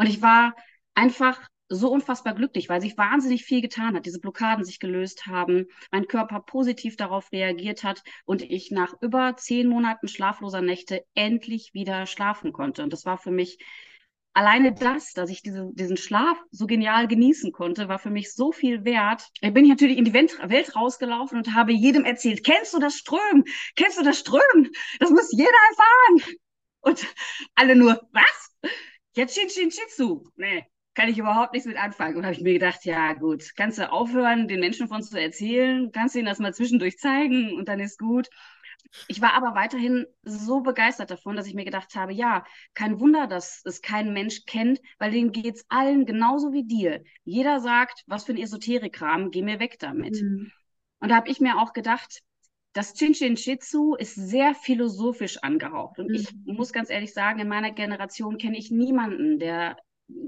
Und ich war einfach so unfassbar glücklich, weil sich wahnsinnig viel getan hat, diese Blockaden sich gelöst haben, mein Körper positiv darauf reagiert hat und ich nach über zehn Monaten schlafloser Nächte endlich wieder schlafen konnte. Und das war für mich alleine das, dass ich diese, diesen Schlaf so genial genießen konnte, war für mich so viel wert. Da bin ich natürlich in die Welt rausgelaufen und habe jedem erzählt, kennst du das Strömen? Kennst du das Strömen? Das muss jeder erfahren. Und alle nur, was? Jetzt Shin Shin Shitsu. Nee, kann ich überhaupt nichts mit anfangen. Und habe ich mir gedacht, ja gut, kannst du aufhören, den Menschen von zu erzählen, kannst du ihnen das mal zwischendurch zeigen und dann ist gut. Ich war aber weiterhin so begeistert davon, dass ich mir gedacht habe, ja, kein Wunder, dass es kein Mensch kennt, weil denen geht es allen genauso wie dir. Jeder sagt, was für ein Esoterikkram, geh mir weg damit. Mhm. Und da habe ich mir auch gedacht, das Chinchin Shitsu ist sehr philosophisch angehaucht. Und mhm. ich muss ganz ehrlich sagen, in meiner Generation kenne ich niemanden, der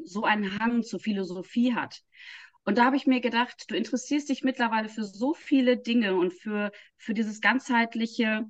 so einen Hang zur Philosophie hat. Und da habe ich mir gedacht, du interessierst dich mittlerweile für so viele Dinge und für, für dieses ganzheitliche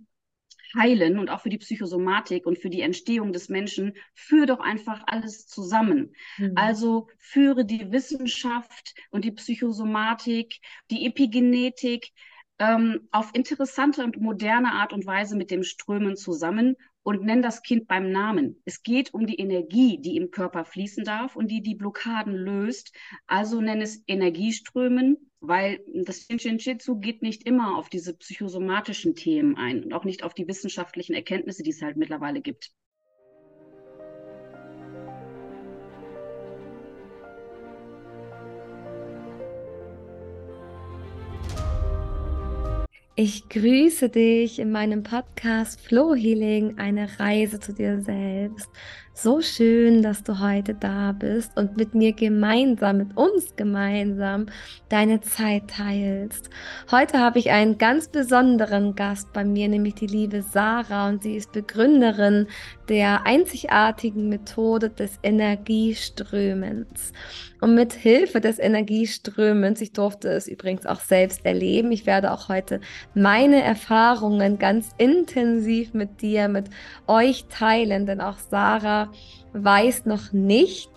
Heilen und auch für die Psychosomatik und für die Entstehung des Menschen, führe doch einfach alles zusammen. Mhm. Also führe die Wissenschaft und die Psychosomatik, die Epigenetik ähm, auf interessante und moderne Art und Weise mit dem Strömen zusammen und nenn das Kind beim Namen. Es geht um die Energie, die im Körper fließen darf und die die Blockaden löst. Also nenn es Energieströmen, weil das Shinshinjitsu geht nicht immer auf diese psychosomatischen Themen ein und auch nicht auf die wissenschaftlichen Erkenntnisse, die es halt mittlerweile gibt. Ich grüße dich in meinem Podcast Flow Healing, eine Reise zu dir selbst. So schön, dass du heute da bist und mit mir gemeinsam, mit uns gemeinsam deine Zeit teilst. Heute habe ich einen ganz besonderen Gast bei mir, nämlich die liebe Sarah und sie ist Begründerin der einzigartigen Methode des Energieströmens. Und mit Hilfe des Energieströmens, ich durfte es übrigens auch selbst erleben, ich werde auch heute meine Erfahrungen ganz intensiv mit dir, mit euch teilen, denn auch Sarah weiß noch nicht,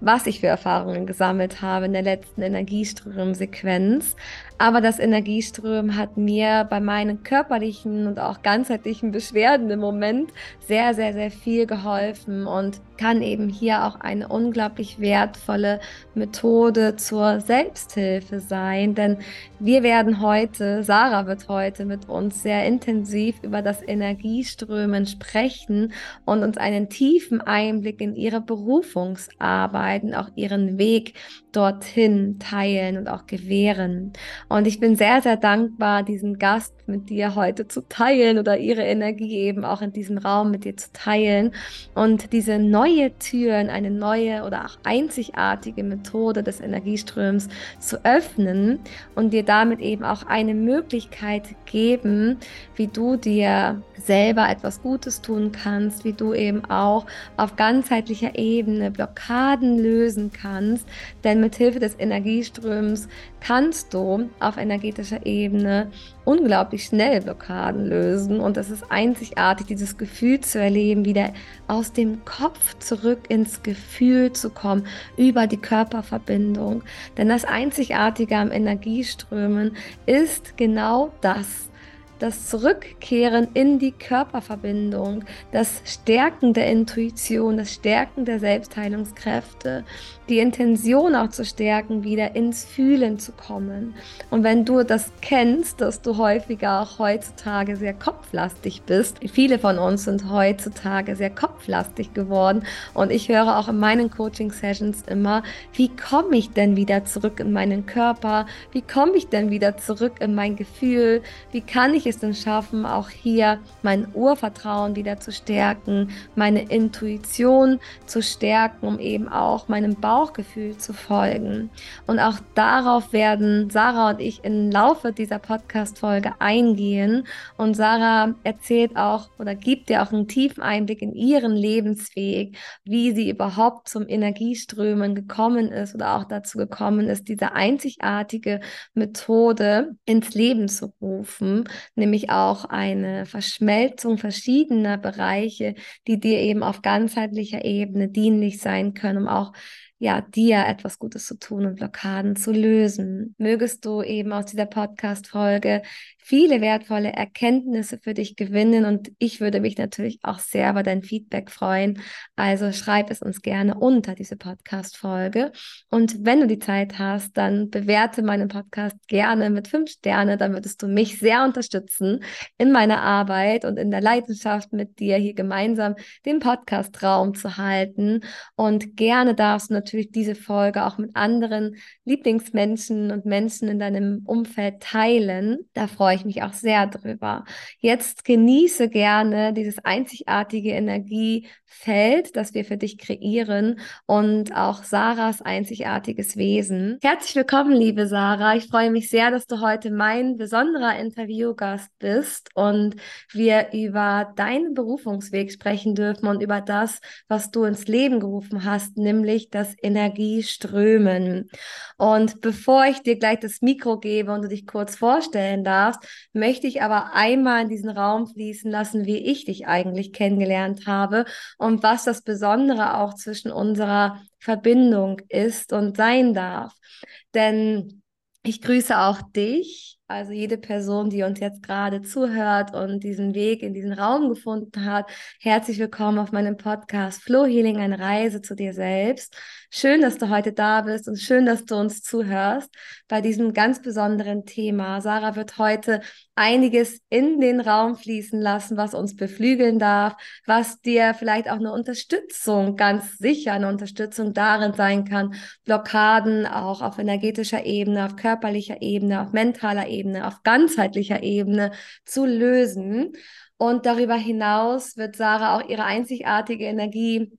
was ich für Erfahrungen gesammelt habe in der letzten Energieströmsequenz. Aber das Energieströmen hat mir bei meinen körperlichen und auch ganzheitlichen Beschwerden im Moment sehr, sehr, sehr viel geholfen und kann eben hier auch eine unglaublich wertvolle Methode zur Selbsthilfe sein. Denn wir werden heute, Sarah wird heute mit uns sehr intensiv über das Energieströmen sprechen und uns einen tiefen Einblick in ihre Berufungsarbeit und auch ihren Weg dorthin teilen und auch gewähren. Und ich bin sehr, sehr dankbar, diesen Gast mit dir heute zu teilen oder ihre Energie eben auch in diesem Raum mit dir zu teilen und diese neue Türen, eine neue oder auch einzigartige Methode des Energieströms zu öffnen und dir damit eben auch eine Möglichkeit geben, wie du dir selber etwas Gutes tun kannst, wie du eben auch auf ganzheitlicher Ebene Blockaden lösen kannst, denn mit Hilfe des Energieströms kannst du auf energetischer Ebene unglaublich schnell Blockaden lösen. Und es ist einzigartig, dieses Gefühl zu erleben, wieder aus dem Kopf zurück ins Gefühl zu kommen, über die Körperverbindung. Denn das Einzigartige am Energieströmen ist genau das das Zurückkehren in die Körperverbindung, das Stärken der Intuition, das Stärken der Selbstheilungskräfte, die Intention auch zu stärken, wieder ins Fühlen zu kommen. Und wenn du das kennst, dass du häufiger auch heutzutage sehr kopflastig bist, viele von uns sind heutzutage sehr kopflastig geworden und ich höre auch in meinen Coaching-Sessions immer, wie komme ich denn wieder zurück in meinen Körper? Wie komme ich denn wieder zurück in mein Gefühl? Wie kann ich es denn schaffen, auch hier mein Urvertrauen wieder zu stärken, meine Intuition zu stärken, um eben auch meinem Bauchgefühl zu folgen. Und auch darauf werden Sarah und ich im Laufe dieser Podcast-Folge eingehen. Und Sarah erzählt auch oder gibt dir auch einen tiefen Einblick in ihren Lebensweg, wie sie überhaupt zum Energieströmen gekommen ist oder auch dazu gekommen ist, diese einzigartige Methode ins Leben zu rufen, nämlich auch eine Verschmelzung verschiedener Bereiche, die dir eben auf ganzheitlicher Ebene dienlich sein können, um auch ja, dir etwas Gutes zu tun und Blockaden zu lösen. Mögest du eben aus dieser Podcast-Folge viele wertvolle Erkenntnisse für dich gewinnen und ich würde mich natürlich auch sehr über dein Feedback freuen. Also schreib es uns gerne unter diese Podcast-Folge. Und wenn du die Zeit hast, dann bewerte meinen Podcast gerne mit fünf Sterne. Dann würdest du mich sehr unterstützen in meiner Arbeit und in der Leidenschaft mit dir hier gemeinsam den Podcast-Raum zu halten. Und gerne darfst du natürlich diese Folge auch mit anderen Lieblingsmenschen und Menschen in deinem Umfeld teilen. Da freue ich mich auch sehr drüber. Jetzt genieße gerne dieses einzigartige Energiefeld, das wir für dich kreieren und auch Sarahs einzigartiges Wesen. Herzlich willkommen, liebe Sarah. Ich freue mich sehr, dass du heute mein besonderer Interviewgast bist und wir über deinen Berufungsweg sprechen dürfen und über das, was du ins Leben gerufen hast, nämlich das Energieströmen. Und bevor ich dir gleich das Mikro gebe und du dich kurz vorstellen darfst, möchte ich aber einmal in diesen Raum fließen lassen, wie ich dich eigentlich kennengelernt habe und was das Besondere auch zwischen unserer Verbindung ist und sein darf. Denn ich grüße auch dich also jede Person, die uns jetzt gerade zuhört und diesen Weg in diesen Raum gefunden hat, herzlich willkommen auf meinem Podcast Flow Healing, eine Reise zu dir selbst. Schön, dass du heute da bist und schön, dass du uns zuhörst bei diesem ganz besonderen Thema. Sarah wird heute einiges in den Raum fließen lassen, was uns beflügeln darf, was dir vielleicht auch eine Unterstützung, ganz sicher eine Unterstützung darin sein kann, Blockaden auch auf energetischer Ebene, auf körperlicher Ebene, auf mentaler Ebene auf ganzheitlicher Ebene zu lösen. Und darüber hinaus wird Sarah auch ihre einzigartige Energie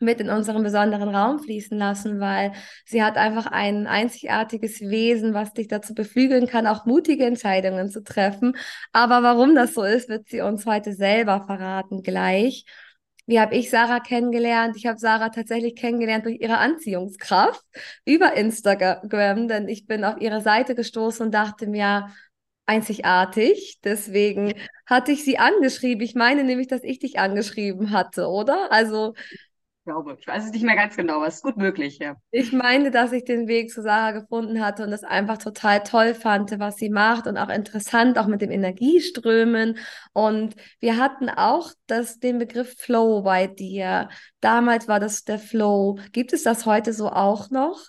mit in unseren besonderen Raum fließen lassen, weil sie hat einfach ein einzigartiges Wesen, was dich dazu beflügeln kann, auch mutige Entscheidungen zu treffen. Aber warum das so ist, wird sie uns heute selber verraten gleich. Wie habe ich Sarah kennengelernt? Ich habe Sarah tatsächlich kennengelernt durch ihre Anziehungskraft über Instagram, denn ich bin auf ihre Seite gestoßen und dachte mir, einzigartig. Deswegen hatte ich sie angeschrieben. Ich meine nämlich, dass ich dich angeschrieben hatte, oder? Also glaube. Ich weiß es nicht mehr ganz genau, aber es ist gut möglich, ja. Ich meine, dass ich den Weg zu Sarah gefunden hatte und das einfach total toll fand, was sie macht und auch interessant, auch mit dem Energieströmen. Und wir hatten auch das, den Begriff Flow bei dir. Damals war das der Flow. Gibt es das heute so auch noch?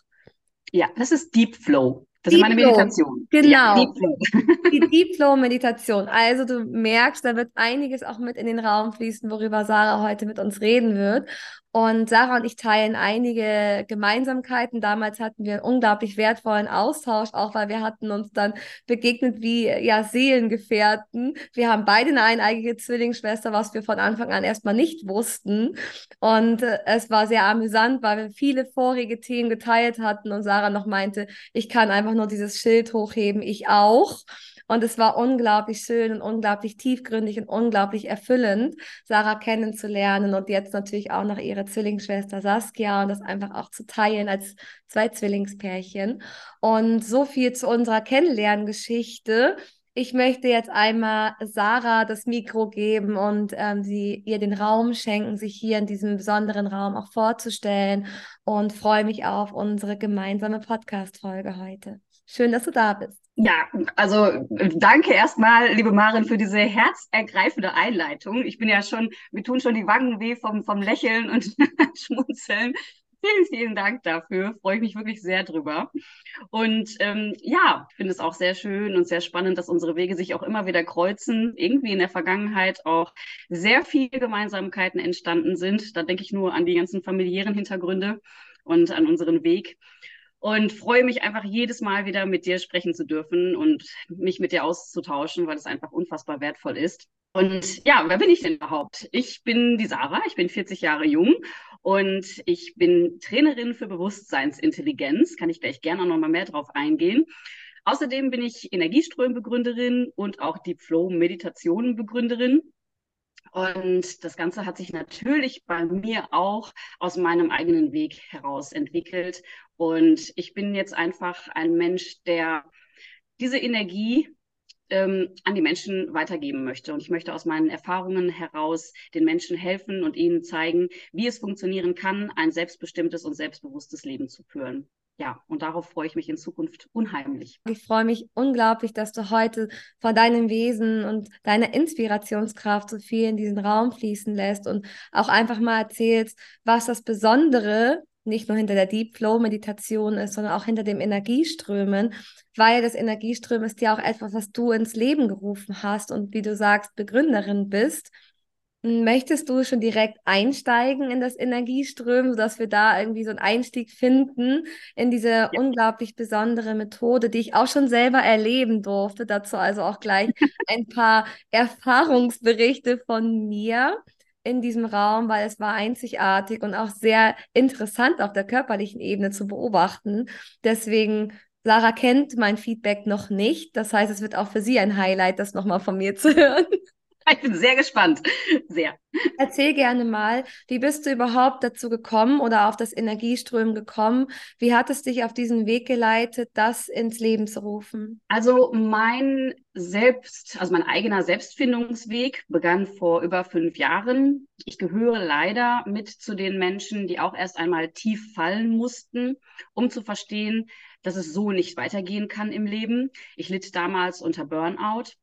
Ja, das ist Deep Flow. Das Deep ist meine Meditation. Genau. Ja, Deep Flow. Die Deep Flow Meditation. Also du merkst, da wird einiges auch mit in den Raum fließen, worüber Sarah heute mit uns reden wird. Und Sarah und ich teilen einige Gemeinsamkeiten. Damals hatten wir einen unglaublich wertvollen Austausch, auch weil wir hatten uns dann begegnet wie ja Seelengefährten. Wir haben beide eine eineigige Zwillingsschwester, was wir von Anfang an erstmal nicht wussten. Und äh, es war sehr amüsant, weil wir viele vorige Themen geteilt hatten und Sarah noch meinte, ich kann einfach nur dieses Schild hochheben, ich auch. Und es war unglaublich schön und unglaublich tiefgründig und unglaublich erfüllend, Sarah kennenzulernen und jetzt natürlich auch noch ihre Zwillingsschwester Saskia und das einfach auch zu teilen als zwei Zwillingspärchen. Und so viel zu unserer Kennenlerngeschichte. Ich möchte jetzt einmal Sarah das Mikro geben und ähm, sie ihr den Raum schenken, sich hier in diesem besonderen Raum auch vorzustellen und freue mich auf unsere gemeinsame Podcast-Folge heute. Schön, dass du da bist. Ja, also danke erstmal, liebe Marin, für diese herzergreifende Einleitung. Ich bin ja schon, wir tun schon die Wangen weh vom, vom Lächeln und Schmunzeln. Vielen, vielen Dank dafür. Freue ich mich wirklich sehr drüber. Und ähm, ja, ich finde es auch sehr schön und sehr spannend, dass unsere Wege sich auch immer wieder kreuzen. Irgendwie in der Vergangenheit auch sehr viele Gemeinsamkeiten entstanden sind. Da denke ich nur an die ganzen familiären Hintergründe und an unseren Weg und freue mich einfach jedes Mal wieder mit dir sprechen zu dürfen und mich mit dir auszutauschen, weil es einfach unfassbar wertvoll ist. Und ja, wer bin ich denn überhaupt? Ich bin die Sarah, ich bin 40 Jahre jung und ich bin Trainerin für Bewusstseinsintelligenz. Kann ich gleich gerne noch mal mehr drauf eingehen. Außerdem bin ich Energieströmbegründerin und auch Deep Flow Meditationen Begründerin. Und das Ganze hat sich natürlich bei mir auch aus meinem eigenen Weg heraus entwickelt. Und ich bin jetzt einfach ein Mensch, der diese Energie ähm, an die Menschen weitergeben möchte. Und ich möchte aus meinen Erfahrungen heraus den Menschen helfen und ihnen zeigen, wie es funktionieren kann, ein selbstbestimmtes und selbstbewusstes Leben zu führen ja, und darauf freue ich mich in Zukunft unheimlich. Ich freue mich unglaublich, dass du heute von deinem Wesen und deiner Inspirationskraft so viel in diesen Raum fließen lässt und auch einfach mal erzählst, was das Besondere nicht nur hinter der Deep Flow Meditation ist, sondern auch hinter dem Energieströmen, weil das Energieströmen ist ja auch etwas, was du ins Leben gerufen hast und wie du sagst, Begründerin bist. Möchtest du schon direkt einsteigen in das Energieströmen, sodass wir da irgendwie so einen Einstieg finden in diese ja. unglaublich besondere Methode, die ich auch schon selber erleben durfte? Dazu also auch gleich ein paar Erfahrungsberichte von mir in diesem Raum, weil es war einzigartig und auch sehr interessant auf der körperlichen Ebene zu beobachten. Deswegen Sarah kennt mein Feedback noch nicht. Das heißt, es wird auch für sie ein Highlight, das nochmal von mir zu hören. Ich bin sehr gespannt. Sehr. Erzähl gerne mal, wie bist du überhaupt dazu gekommen oder auf das Energieströmen gekommen? Wie hat es dich auf diesen Weg geleitet, das ins Leben zu rufen? Also mein Selbst, also mein eigener Selbstfindungsweg begann vor über fünf Jahren. Ich gehöre leider mit zu den Menschen, die auch erst einmal tief fallen mussten, um zu verstehen, dass es so nicht weitergehen kann im Leben. Ich litt damals unter Burnout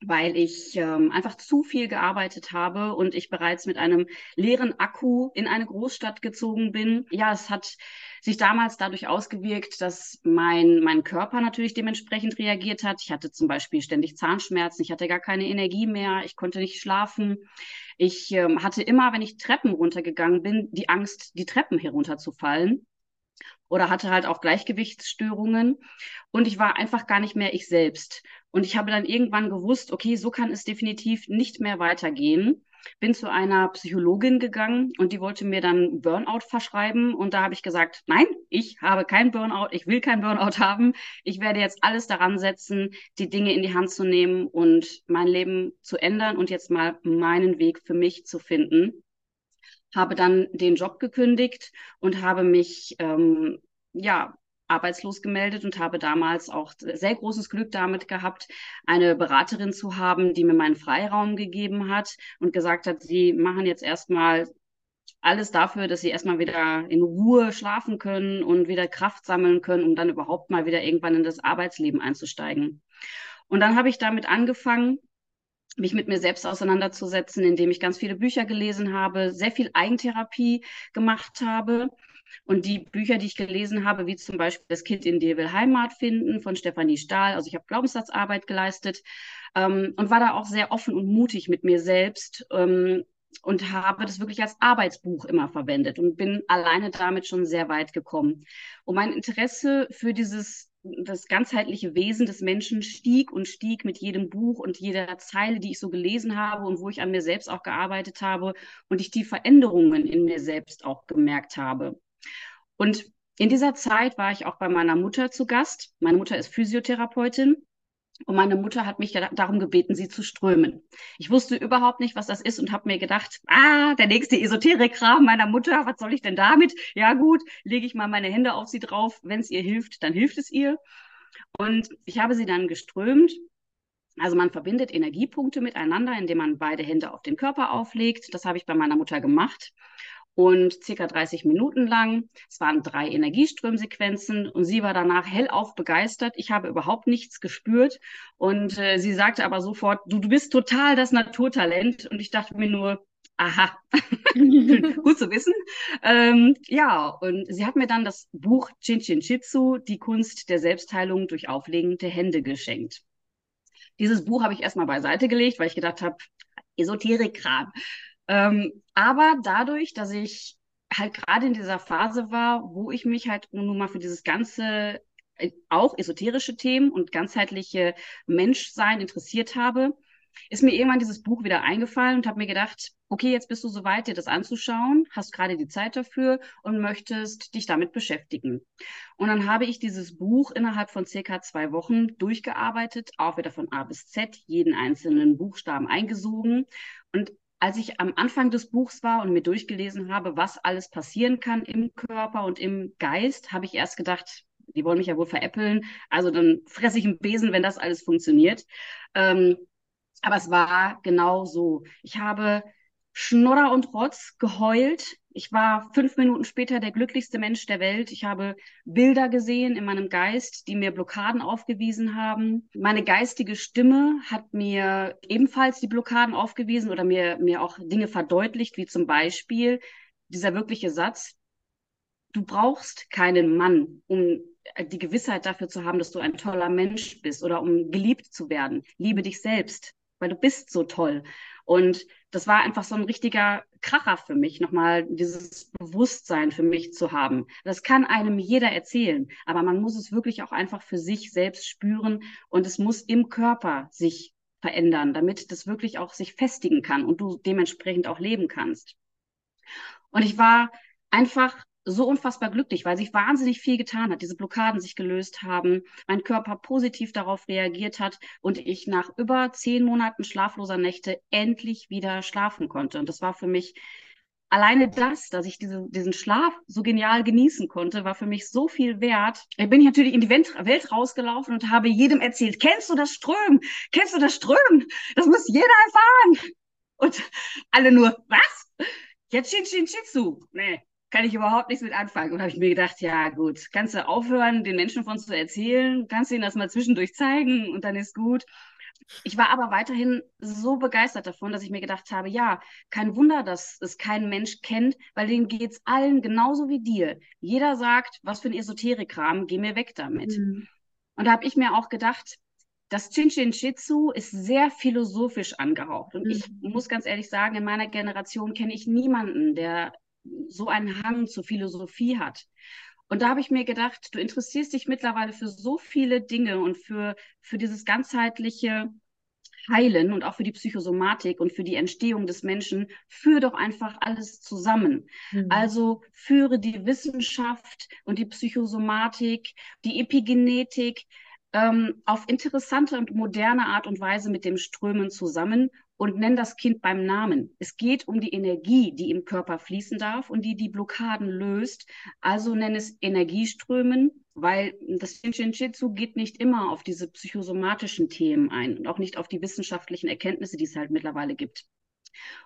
weil ich ähm, einfach zu viel gearbeitet habe und ich bereits mit einem leeren Akku in eine Großstadt gezogen bin. Ja, es hat sich damals dadurch ausgewirkt, dass mein, mein Körper natürlich dementsprechend reagiert hat. Ich hatte zum Beispiel ständig Zahnschmerzen, ich hatte gar keine Energie mehr, ich konnte nicht schlafen. Ich ähm, hatte immer, wenn ich Treppen runtergegangen bin, die Angst, die Treppen herunterzufallen oder hatte halt auch Gleichgewichtsstörungen und ich war einfach gar nicht mehr ich selbst. Und ich habe dann irgendwann gewusst, okay, so kann es definitiv nicht mehr weitergehen. Bin zu einer Psychologin gegangen und die wollte mir dann Burnout verschreiben. Und da habe ich gesagt, nein, ich habe kein Burnout, ich will kein Burnout haben. Ich werde jetzt alles daran setzen, die Dinge in die Hand zu nehmen und mein Leben zu ändern und jetzt mal meinen Weg für mich zu finden habe dann den Job gekündigt und habe mich ähm, ja arbeitslos gemeldet und habe damals auch sehr großes Glück damit gehabt, eine Beraterin zu haben, die mir meinen Freiraum gegeben hat und gesagt hat, sie machen jetzt erstmal alles dafür, dass sie erstmal wieder in Ruhe schlafen können und wieder Kraft sammeln können, um dann überhaupt mal wieder irgendwann in das Arbeitsleben einzusteigen. Und dann habe ich damit angefangen, mich mit mir selbst auseinanderzusetzen, indem ich ganz viele Bücher gelesen habe, sehr viel Eigentherapie gemacht habe. Und die Bücher, die ich gelesen habe, wie zum Beispiel Das Kind in dir will Heimat finden von Stefanie Stahl, also ich habe Glaubenssatzarbeit geleistet ähm, und war da auch sehr offen und mutig mit mir selbst ähm, und habe das wirklich als Arbeitsbuch immer verwendet und bin alleine damit schon sehr weit gekommen. Und mein Interesse für dieses das ganzheitliche Wesen des Menschen stieg und stieg mit jedem Buch und jeder Zeile, die ich so gelesen habe und wo ich an mir selbst auch gearbeitet habe und ich die Veränderungen in mir selbst auch gemerkt habe. Und in dieser Zeit war ich auch bei meiner Mutter zu Gast. Meine Mutter ist Physiotherapeutin und meine Mutter hat mich darum gebeten, sie zu strömen. Ich wusste überhaupt nicht, was das ist und habe mir gedacht, ah, der nächste Esoterikkram meiner Mutter, was soll ich denn damit? Ja gut, lege ich mal meine Hände auf sie drauf. Wenn es ihr hilft, dann hilft es ihr. Und ich habe sie dann geströmt. Also man verbindet Energiepunkte miteinander, indem man beide Hände auf den Körper auflegt. Das habe ich bei meiner Mutter gemacht und circa 30 Minuten lang. Es waren drei Energieströmsequenzen und sie war danach hellauf begeistert. Ich habe überhaupt nichts gespürt und äh, sie sagte aber sofort, du, du bist total das Naturtalent und ich dachte mir nur, aha, gut zu wissen. Ähm, ja, und sie hat mir dann das Buch Chin Chin Chitsu, die Kunst der Selbstheilung durch Auflegen der Hände geschenkt. Dieses Buch habe ich erstmal beiseite gelegt, weil ich gedacht habe, Esoterik-Kram. Ähm, aber dadurch, dass ich halt gerade in dieser Phase war, wo ich mich halt nun mal für dieses ganze, äh, auch esoterische Themen und ganzheitliche Menschsein interessiert habe, ist mir irgendwann dieses Buch wieder eingefallen und habe mir gedacht, okay, jetzt bist du soweit, dir das anzuschauen, hast gerade die Zeit dafür und möchtest dich damit beschäftigen. Und dann habe ich dieses Buch innerhalb von circa zwei Wochen durchgearbeitet, auch wieder von A bis Z, jeden einzelnen Buchstaben eingesogen und als ich am Anfang des Buchs war und mir durchgelesen habe, was alles passieren kann im Körper und im Geist, habe ich erst gedacht, Die wollen mich ja wohl veräppeln. Also dann fresse ich einen Besen, wenn das alles funktioniert. Ähm, aber es war genau so. Ich habe Schnodder und Rotz geheult. Ich war fünf Minuten später der glücklichste Mensch der Welt. Ich habe Bilder gesehen in meinem Geist, die mir Blockaden aufgewiesen haben. Meine geistige Stimme hat mir ebenfalls die Blockaden aufgewiesen oder mir, mir auch Dinge verdeutlicht, wie zum Beispiel dieser wirkliche Satz, du brauchst keinen Mann, um die Gewissheit dafür zu haben, dass du ein toller Mensch bist oder um geliebt zu werden. Liebe dich selbst, weil du bist so toll. Und das war einfach so ein richtiger Kracher für mich, nochmal dieses Bewusstsein für mich zu haben. Das kann einem jeder erzählen, aber man muss es wirklich auch einfach für sich selbst spüren und es muss im Körper sich verändern, damit das wirklich auch sich festigen kann und du dementsprechend auch leben kannst. Und ich war einfach so unfassbar glücklich, weil sich wahnsinnig viel getan hat, diese Blockaden sich gelöst haben, mein Körper positiv darauf reagiert hat und ich nach über zehn Monaten schlafloser Nächte endlich wieder schlafen konnte. Und das war für mich alleine das, dass ich diese, diesen Schlaf so genial genießen konnte, war für mich so viel wert. Da bin ich natürlich in die Welt rausgelaufen und habe jedem erzählt, kennst du das Strömen? Kennst du das Strömen? Das muss jeder erfahren. Und alle nur, was? Jetzt Shin Shin Shitsu. Nee, kann ich überhaupt nichts mit anfangen. Und habe ich mir gedacht, ja gut, kannst du aufhören, den Menschen von zu erzählen, kannst du ihnen das mal zwischendurch zeigen und dann ist gut. Ich war aber weiterhin so begeistert davon, dass ich mir gedacht habe, ja, kein Wunder, dass es kein Mensch kennt, weil denen geht es allen genauso wie dir. Jeder sagt, was für ein Esoterikkram, geh mir weg damit. Mhm. Und da habe ich mir auch gedacht, das Chinchin Shitsu ist sehr philosophisch angehaucht. Und mhm. ich muss ganz ehrlich sagen, in meiner Generation kenne ich niemanden, der so einen Hang zur Philosophie hat. Und da habe ich mir gedacht, du interessierst dich mittlerweile für so viele Dinge und für, für dieses ganzheitliche Heilen und auch für die Psychosomatik und für die Entstehung des Menschen, führe doch einfach alles zusammen. Mhm. Also führe die Wissenschaft und die Psychosomatik, die Epigenetik ähm, auf interessante und moderne Art und Weise mit dem Strömen zusammen und nenn das Kind beim Namen. Es geht um die Energie, die im Körper fließen darf und die die Blockaden löst. Also nenn es Energieströmen, weil das Shinshinjitsu geht nicht immer auf diese psychosomatischen Themen ein und auch nicht auf die wissenschaftlichen Erkenntnisse, die es halt mittlerweile gibt.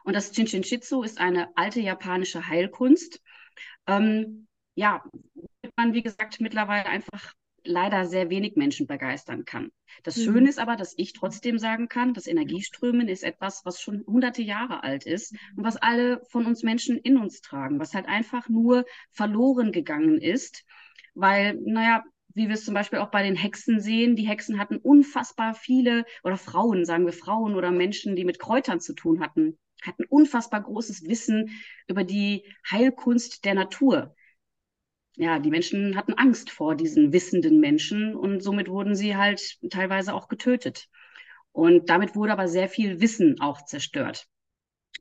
Und das Shinshinjitsu ist eine alte japanische Heilkunst. Ähm, ja, man, wie gesagt, mittlerweile einfach leider sehr wenig Menschen begeistern kann. Das mhm. Schöne ist aber, dass ich trotzdem sagen kann, das Energieströmen ist etwas, was schon hunderte Jahre alt ist und was alle von uns Menschen in uns tragen, was halt einfach nur verloren gegangen ist, weil, naja, wie wir es zum Beispiel auch bei den Hexen sehen, die Hexen hatten unfassbar viele, oder Frauen, sagen wir Frauen oder Menschen, die mit Kräutern zu tun hatten, hatten unfassbar großes Wissen über die Heilkunst der Natur ja, die Menschen hatten Angst vor diesen wissenden Menschen und somit wurden sie halt teilweise auch getötet. Und damit wurde aber sehr viel Wissen auch zerstört.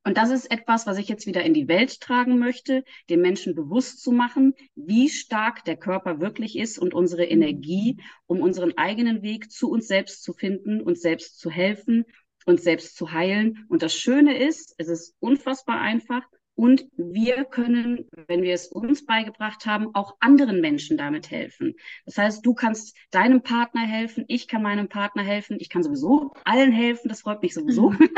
Und das ist etwas, was ich jetzt wieder in die Welt tragen möchte, den Menschen bewusst zu machen, wie stark der Körper wirklich ist und unsere Energie, um unseren eigenen Weg zu uns selbst zu finden, uns selbst zu helfen, uns selbst zu heilen. Und das Schöne ist, es ist unfassbar einfach und wir können, wenn wir es uns beigebracht haben, auch anderen Menschen damit helfen. Das heißt, du kannst deinem Partner helfen, ich kann meinem Partner helfen, ich kann sowieso allen helfen, das freut mich sowieso. Mhm.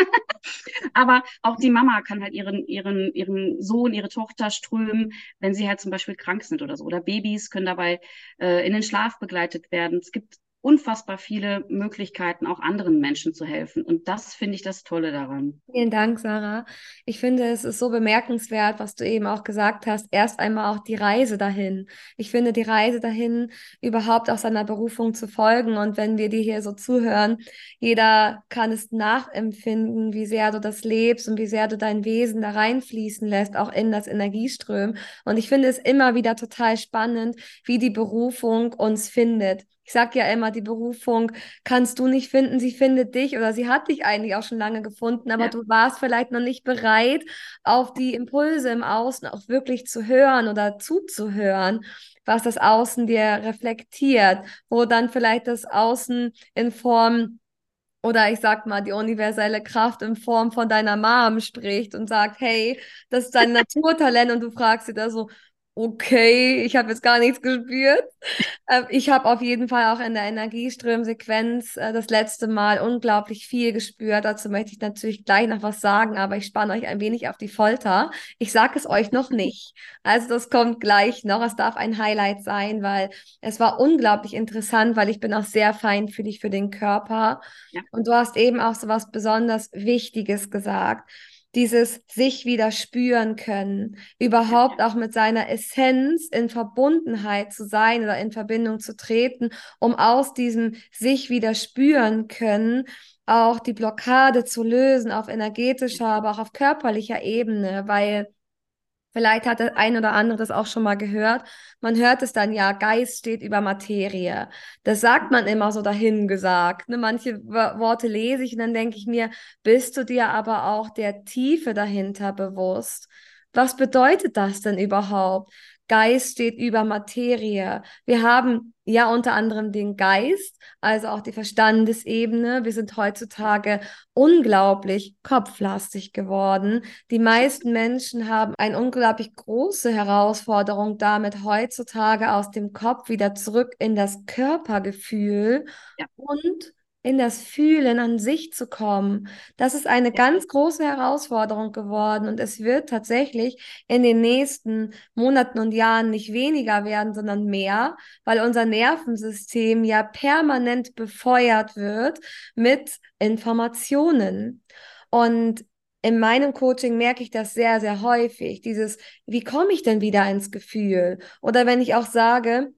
Aber auch die Mama kann halt ihren, ihren, ihren Sohn, ihre Tochter strömen, wenn sie halt zum Beispiel krank sind oder so. Oder Babys können dabei äh, in den Schlaf begleitet werden. Es gibt unfassbar viele Möglichkeiten, auch anderen Menschen zu helfen. Und das finde ich das Tolle daran. Vielen Dank, Sarah. Ich finde, es ist so bemerkenswert, was du eben auch gesagt hast. Erst einmal auch die Reise dahin. Ich finde, die Reise dahin, überhaupt auch seiner Berufung zu folgen. Und wenn wir dir hier so zuhören, jeder kann es nachempfinden, wie sehr du das lebst und wie sehr du dein Wesen da reinfließen lässt, auch in das Energieström. Und ich finde es immer wieder total spannend, wie die Berufung uns findet. Ich sage ja immer, die Berufung kannst du nicht finden, sie findet dich oder sie hat dich eigentlich auch schon lange gefunden, aber ja. du warst vielleicht noch nicht bereit, auf die Impulse im Außen auch wirklich zu hören oder zuzuhören, was das Außen dir reflektiert, wo dann vielleicht das Außen in Form oder ich sag mal, die universelle Kraft in Form von deiner Mom spricht und sagt, hey, das ist dein Naturtalent und du fragst sie da so, okay, ich habe jetzt gar nichts gespürt. Ähm, ich habe auf jeden Fall auch in der Energieströmsequenz äh, das letzte Mal unglaublich viel gespürt. Dazu möchte ich natürlich gleich noch was sagen, aber ich spanne euch ein wenig auf die Folter. Ich sage es euch noch nicht. Also das kommt gleich noch. Es darf ein Highlight sein, weil es war unglaublich interessant, weil ich bin auch sehr feinfühlig für den Körper. Ja. Und du hast eben auch so was besonders Wichtiges gesagt dieses sich wieder spüren können, überhaupt auch mit seiner Essenz in Verbundenheit zu sein oder in Verbindung zu treten, um aus diesem sich wieder spüren können auch die Blockade zu lösen auf energetischer, aber auch auf körperlicher Ebene, weil Vielleicht hat der ein oder andere das auch schon mal gehört. Man hört es dann ja, Geist steht über Materie. Das sagt man immer so dahin gesagt. Ne? Manche Worte lese ich und dann denke ich mir, bist du dir aber auch der Tiefe dahinter bewusst? Was bedeutet das denn überhaupt? Geist steht über Materie. Wir haben ja unter anderem den Geist, also auch die Verstandesebene. Wir sind heutzutage unglaublich kopflastig geworden. Die meisten Menschen haben eine unglaublich große Herausforderung damit, heutzutage aus dem Kopf wieder zurück in das Körpergefühl ja. und in das Fühlen an sich zu kommen. Das ist eine ganz große Herausforderung geworden und es wird tatsächlich in den nächsten Monaten und Jahren nicht weniger werden, sondern mehr, weil unser Nervensystem ja permanent befeuert wird mit Informationen. Und in meinem Coaching merke ich das sehr, sehr häufig. Dieses, wie komme ich denn wieder ins Gefühl? Oder wenn ich auch sage,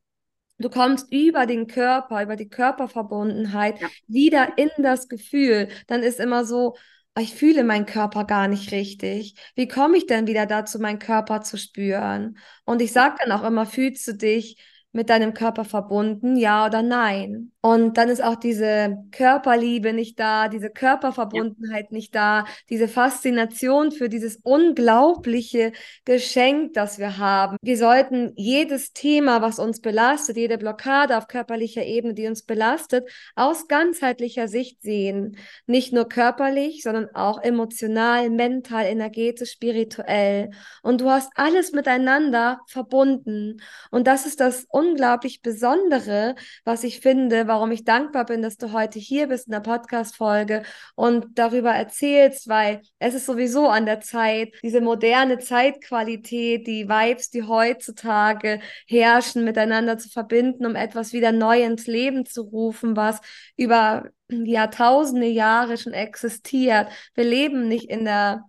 Du kommst über den Körper, über die Körperverbundenheit ja. wieder in das Gefühl. Dann ist immer so, ah, ich fühle meinen Körper gar nicht richtig. Wie komme ich denn wieder dazu, meinen Körper zu spüren? Und ich sage dann auch immer, fühlst du dich mit deinem Körper verbunden, ja oder nein? Und dann ist auch diese Körperliebe nicht da, diese Körperverbundenheit ja. nicht da, diese Faszination für dieses unglaubliche Geschenk, das wir haben. Wir sollten jedes Thema, was uns belastet, jede Blockade auf körperlicher Ebene, die uns belastet, aus ganzheitlicher Sicht sehen. Nicht nur körperlich, sondern auch emotional, mental, energetisch, spirituell. Und du hast alles miteinander verbunden. Und das ist das unglaublich Besondere, was ich finde, warum ich dankbar bin, dass du heute hier bist in der Podcast-Folge und darüber erzählst, weil es ist sowieso an der Zeit, diese moderne Zeitqualität, die Vibes, die heutzutage herrschen, miteinander zu verbinden, um etwas wieder neu ins Leben zu rufen, was über Jahrtausende Jahre schon existiert. Wir leben nicht in der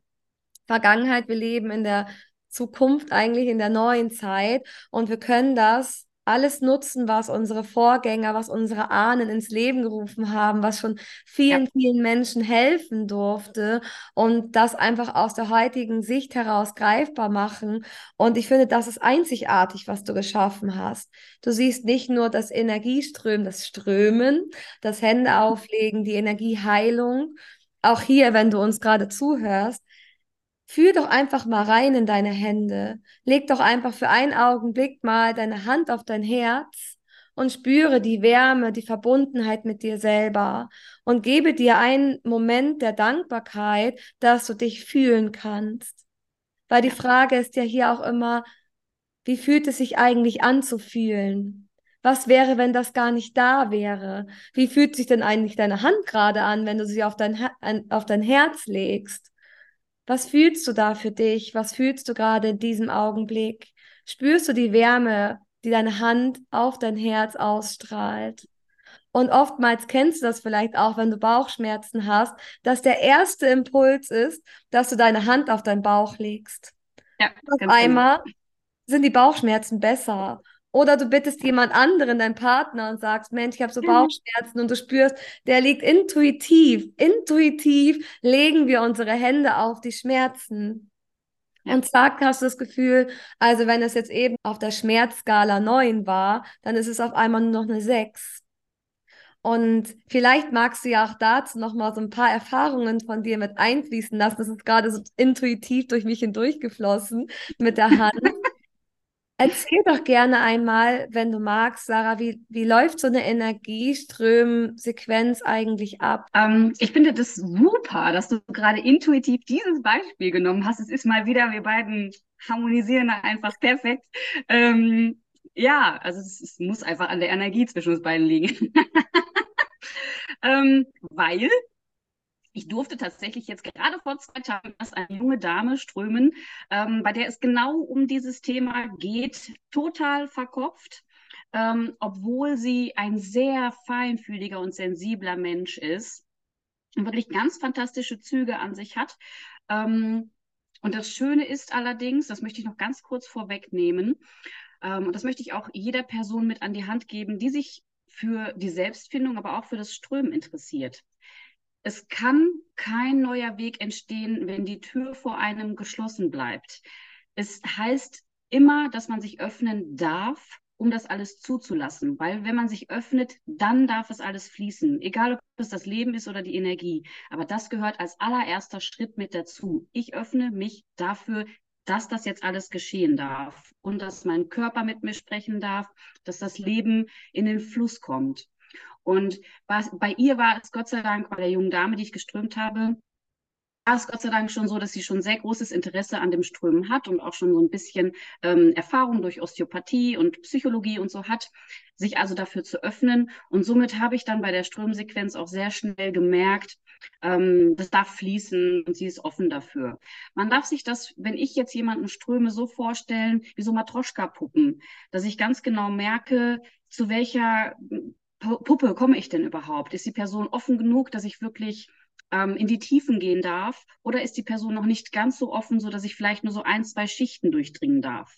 Vergangenheit, wir leben in der Zukunft, eigentlich in der neuen Zeit und wir können das alles nutzen, was unsere Vorgänger, was unsere Ahnen ins Leben gerufen haben, was schon vielen, ja. vielen Menschen helfen durfte und das einfach aus der heutigen Sicht heraus greifbar machen. Und ich finde, das ist einzigartig, was du geschaffen hast. Du siehst nicht nur das Energieströmen, das Strömen, das Hände auflegen, die Energieheilung. Auch hier, wenn du uns gerade zuhörst, Fühl doch einfach mal rein in deine Hände. Leg doch einfach für einen Augenblick mal deine Hand auf dein Herz und spüre die Wärme, die Verbundenheit mit dir selber und gebe dir einen Moment der Dankbarkeit, dass du dich fühlen kannst. Weil die Frage ist ja hier auch immer, wie fühlt es sich eigentlich an zu fühlen? Was wäre, wenn das gar nicht da wäre? Wie fühlt sich denn eigentlich deine Hand gerade an, wenn du sie auf dein, auf dein Herz legst? Was fühlst du da für dich? Was fühlst du gerade in diesem Augenblick? Spürst du die Wärme, die deine Hand auf dein Herz ausstrahlt? Und oftmals kennst du das vielleicht auch, wenn du Bauchschmerzen hast, dass der erste Impuls ist, dass du deine Hand auf deinen Bauch legst. Ja, auf genau. einmal sind die Bauchschmerzen besser. Oder du bittest jemand anderen, deinen Partner, und sagst, Mensch, ich habe so. Bauchschmerzen und du spürst, der liegt intuitiv. Intuitiv legen wir unsere Hände auf die Schmerzen. Und zack, hast du das Gefühl, also wenn es jetzt eben auf der Schmerzskala 9 war, dann ist es auf einmal nur noch eine 6. Und vielleicht magst du ja auch dazu nochmal so ein paar Erfahrungen von dir mit einfließen lassen. Das ist gerade so intuitiv durch mich hindurchgeflossen mit der Hand. Erzähl doch gerne einmal, wenn du magst, Sarah, wie, wie läuft so eine Energieströmsequenz eigentlich ab? Ähm, ich finde das super, dass du gerade intuitiv dieses Beispiel genommen hast. Es ist mal wieder, wir beiden harmonisieren einfach perfekt. Ähm, ja, also es, es, muss einfach an der Energie zwischen uns beiden liegen. ähm, weil ich durfte tatsächlich jetzt gerade vor zwei Tagen erst eine junge Dame strömen, ähm, bei der es genau um dieses Thema geht, total verkopft, ähm, obwohl sie ein sehr feinfühliger und sensibler Mensch ist und wirklich ganz fantastische Züge an sich hat. Ähm, und das Schöne ist allerdings, das möchte ich noch ganz kurz vorwegnehmen, ähm, und das möchte ich auch jeder Person mit an die Hand geben, die sich für die Selbstfindung, aber auch für das Strömen interessiert. Es kann kein neuer Weg entstehen, wenn die Tür vor einem geschlossen bleibt. Es heißt immer, dass man sich öffnen darf, um das alles zuzulassen. Weil wenn man sich öffnet, dann darf es alles fließen. Egal, ob es das Leben ist oder die Energie. Aber das gehört als allererster Schritt mit dazu. Ich öffne mich dafür, dass das jetzt alles geschehen darf und dass mein Körper mit mir sprechen darf, dass das Leben in den Fluss kommt. Und was, bei ihr war es Gott sei Dank, bei der jungen Dame, die ich geströmt habe, war es Gott sei Dank schon so, dass sie schon sehr großes Interesse an dem Strömen hat und auch schon so ein bisschen ähm, Erfahrung durch Osteopathie und Psychologie und so hat, sich also dafür zu öffnen. Und somit habe ich dann bei der Strömsequenz auch sehr schnell gemerkt, ähm, das darf fließen und sie ist offen dafür. Man darf sich das, wenn ich jetzt jemanden ströme, so vorstellen wie so Matroschka-Puppen, dass ich ganz genau merke, zu welcher Puppe komme ich denn überhaupt? Ist die Person offen genug, dass ich wirklich ähm, in die Tiefen gehen darf? Oder ist die Person noch nicht ganz so offen, so dass ich vielleicht nur so ein, zwei Schichten durchdringen darf?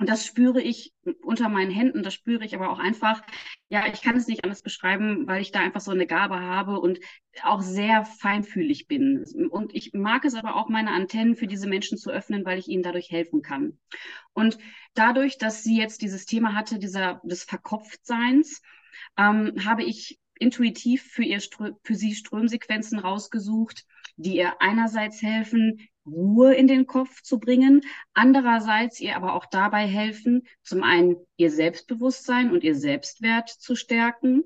Und das spüre ich unter meinen Händen, das spüre ich aber auch einfach, ja, ich kann es nicht anders beschreiben, weil ich da einfach so eine Gabe habe und auch sehr feinfühlig bin. Und ich mag es aber auch, meine Antennen für diese Menschen zu öffnen, weil ich ihnen dadurch helfen kann. Und dadurch, dass sie jetzt dieses Thema hatte, dieser, des Verkopftseins, ähm, habe ich intuitiv für, ihr für sie Strömsequenzen rausgesucht, die ihr einerseits helfen, Ruhe in den Kopf zu bringen, andererseits ihr aber auch dabei helfen, zum einen ihr Selbstbewusstsein und ihr Selbstwert zu stärken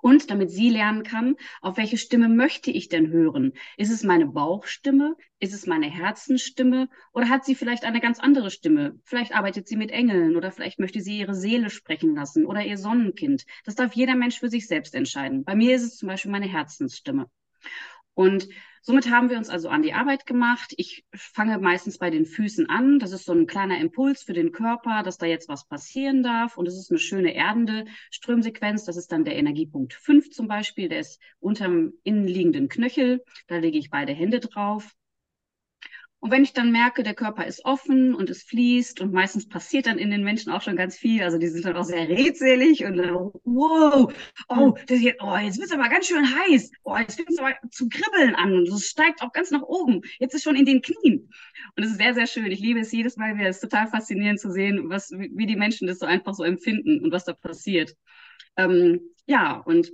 und damit sie lernen kann, auf welche Stimme möchte ich denn hören? Ist es meine Bauchstimme? Ist es meine Herzensstimme? Oder hat sie vielleicht eine ganz andere Stimme? Vielleicht arbeitet sie mit Engeln oder vielleicht möchte sie ihre Seele sprechen lassen oder ihr Sonnenkind. Das darf jeder Mensch für sich selbst entscheiden. Bei mir ist es zum Beispiel meine Herzensstimme. Und somit haben wir uns also an die Arbeit gemacht. Ich fange meistens bei den Füßen an. Das ist so ein kleiner Impuls für den Körper, dass da jetzt was passieren darf. Und es ist eine schöne erdende Strömsequenz. Das ist dann der Energiepunkt 5 zum Beispiel. Der ist unterm innenliegenden Knöchel. Da lege ich beide Hände drauf. Und wenn ich dann merke, der Körper ist offen und es fließt und meistens passiert dann in den Menschen auch schon ganz viel, also die sind dann auch sehr redselig und dann, wow, oh, das jetzt, oh, jetzt wird es aber ganz schön heiß, oh, jetzt fängt es aber zu kribbeln an und es steigt auch ganz nach oben, jetzt ist schon in den Knien. Und es ist sehr, sehr schön. Ich liebe es jedes Mal wieder, es ist total faszinierend zu sehen, was, wie die Menschen das so einfach so empfinden und was da passiert. Ähm, ja, und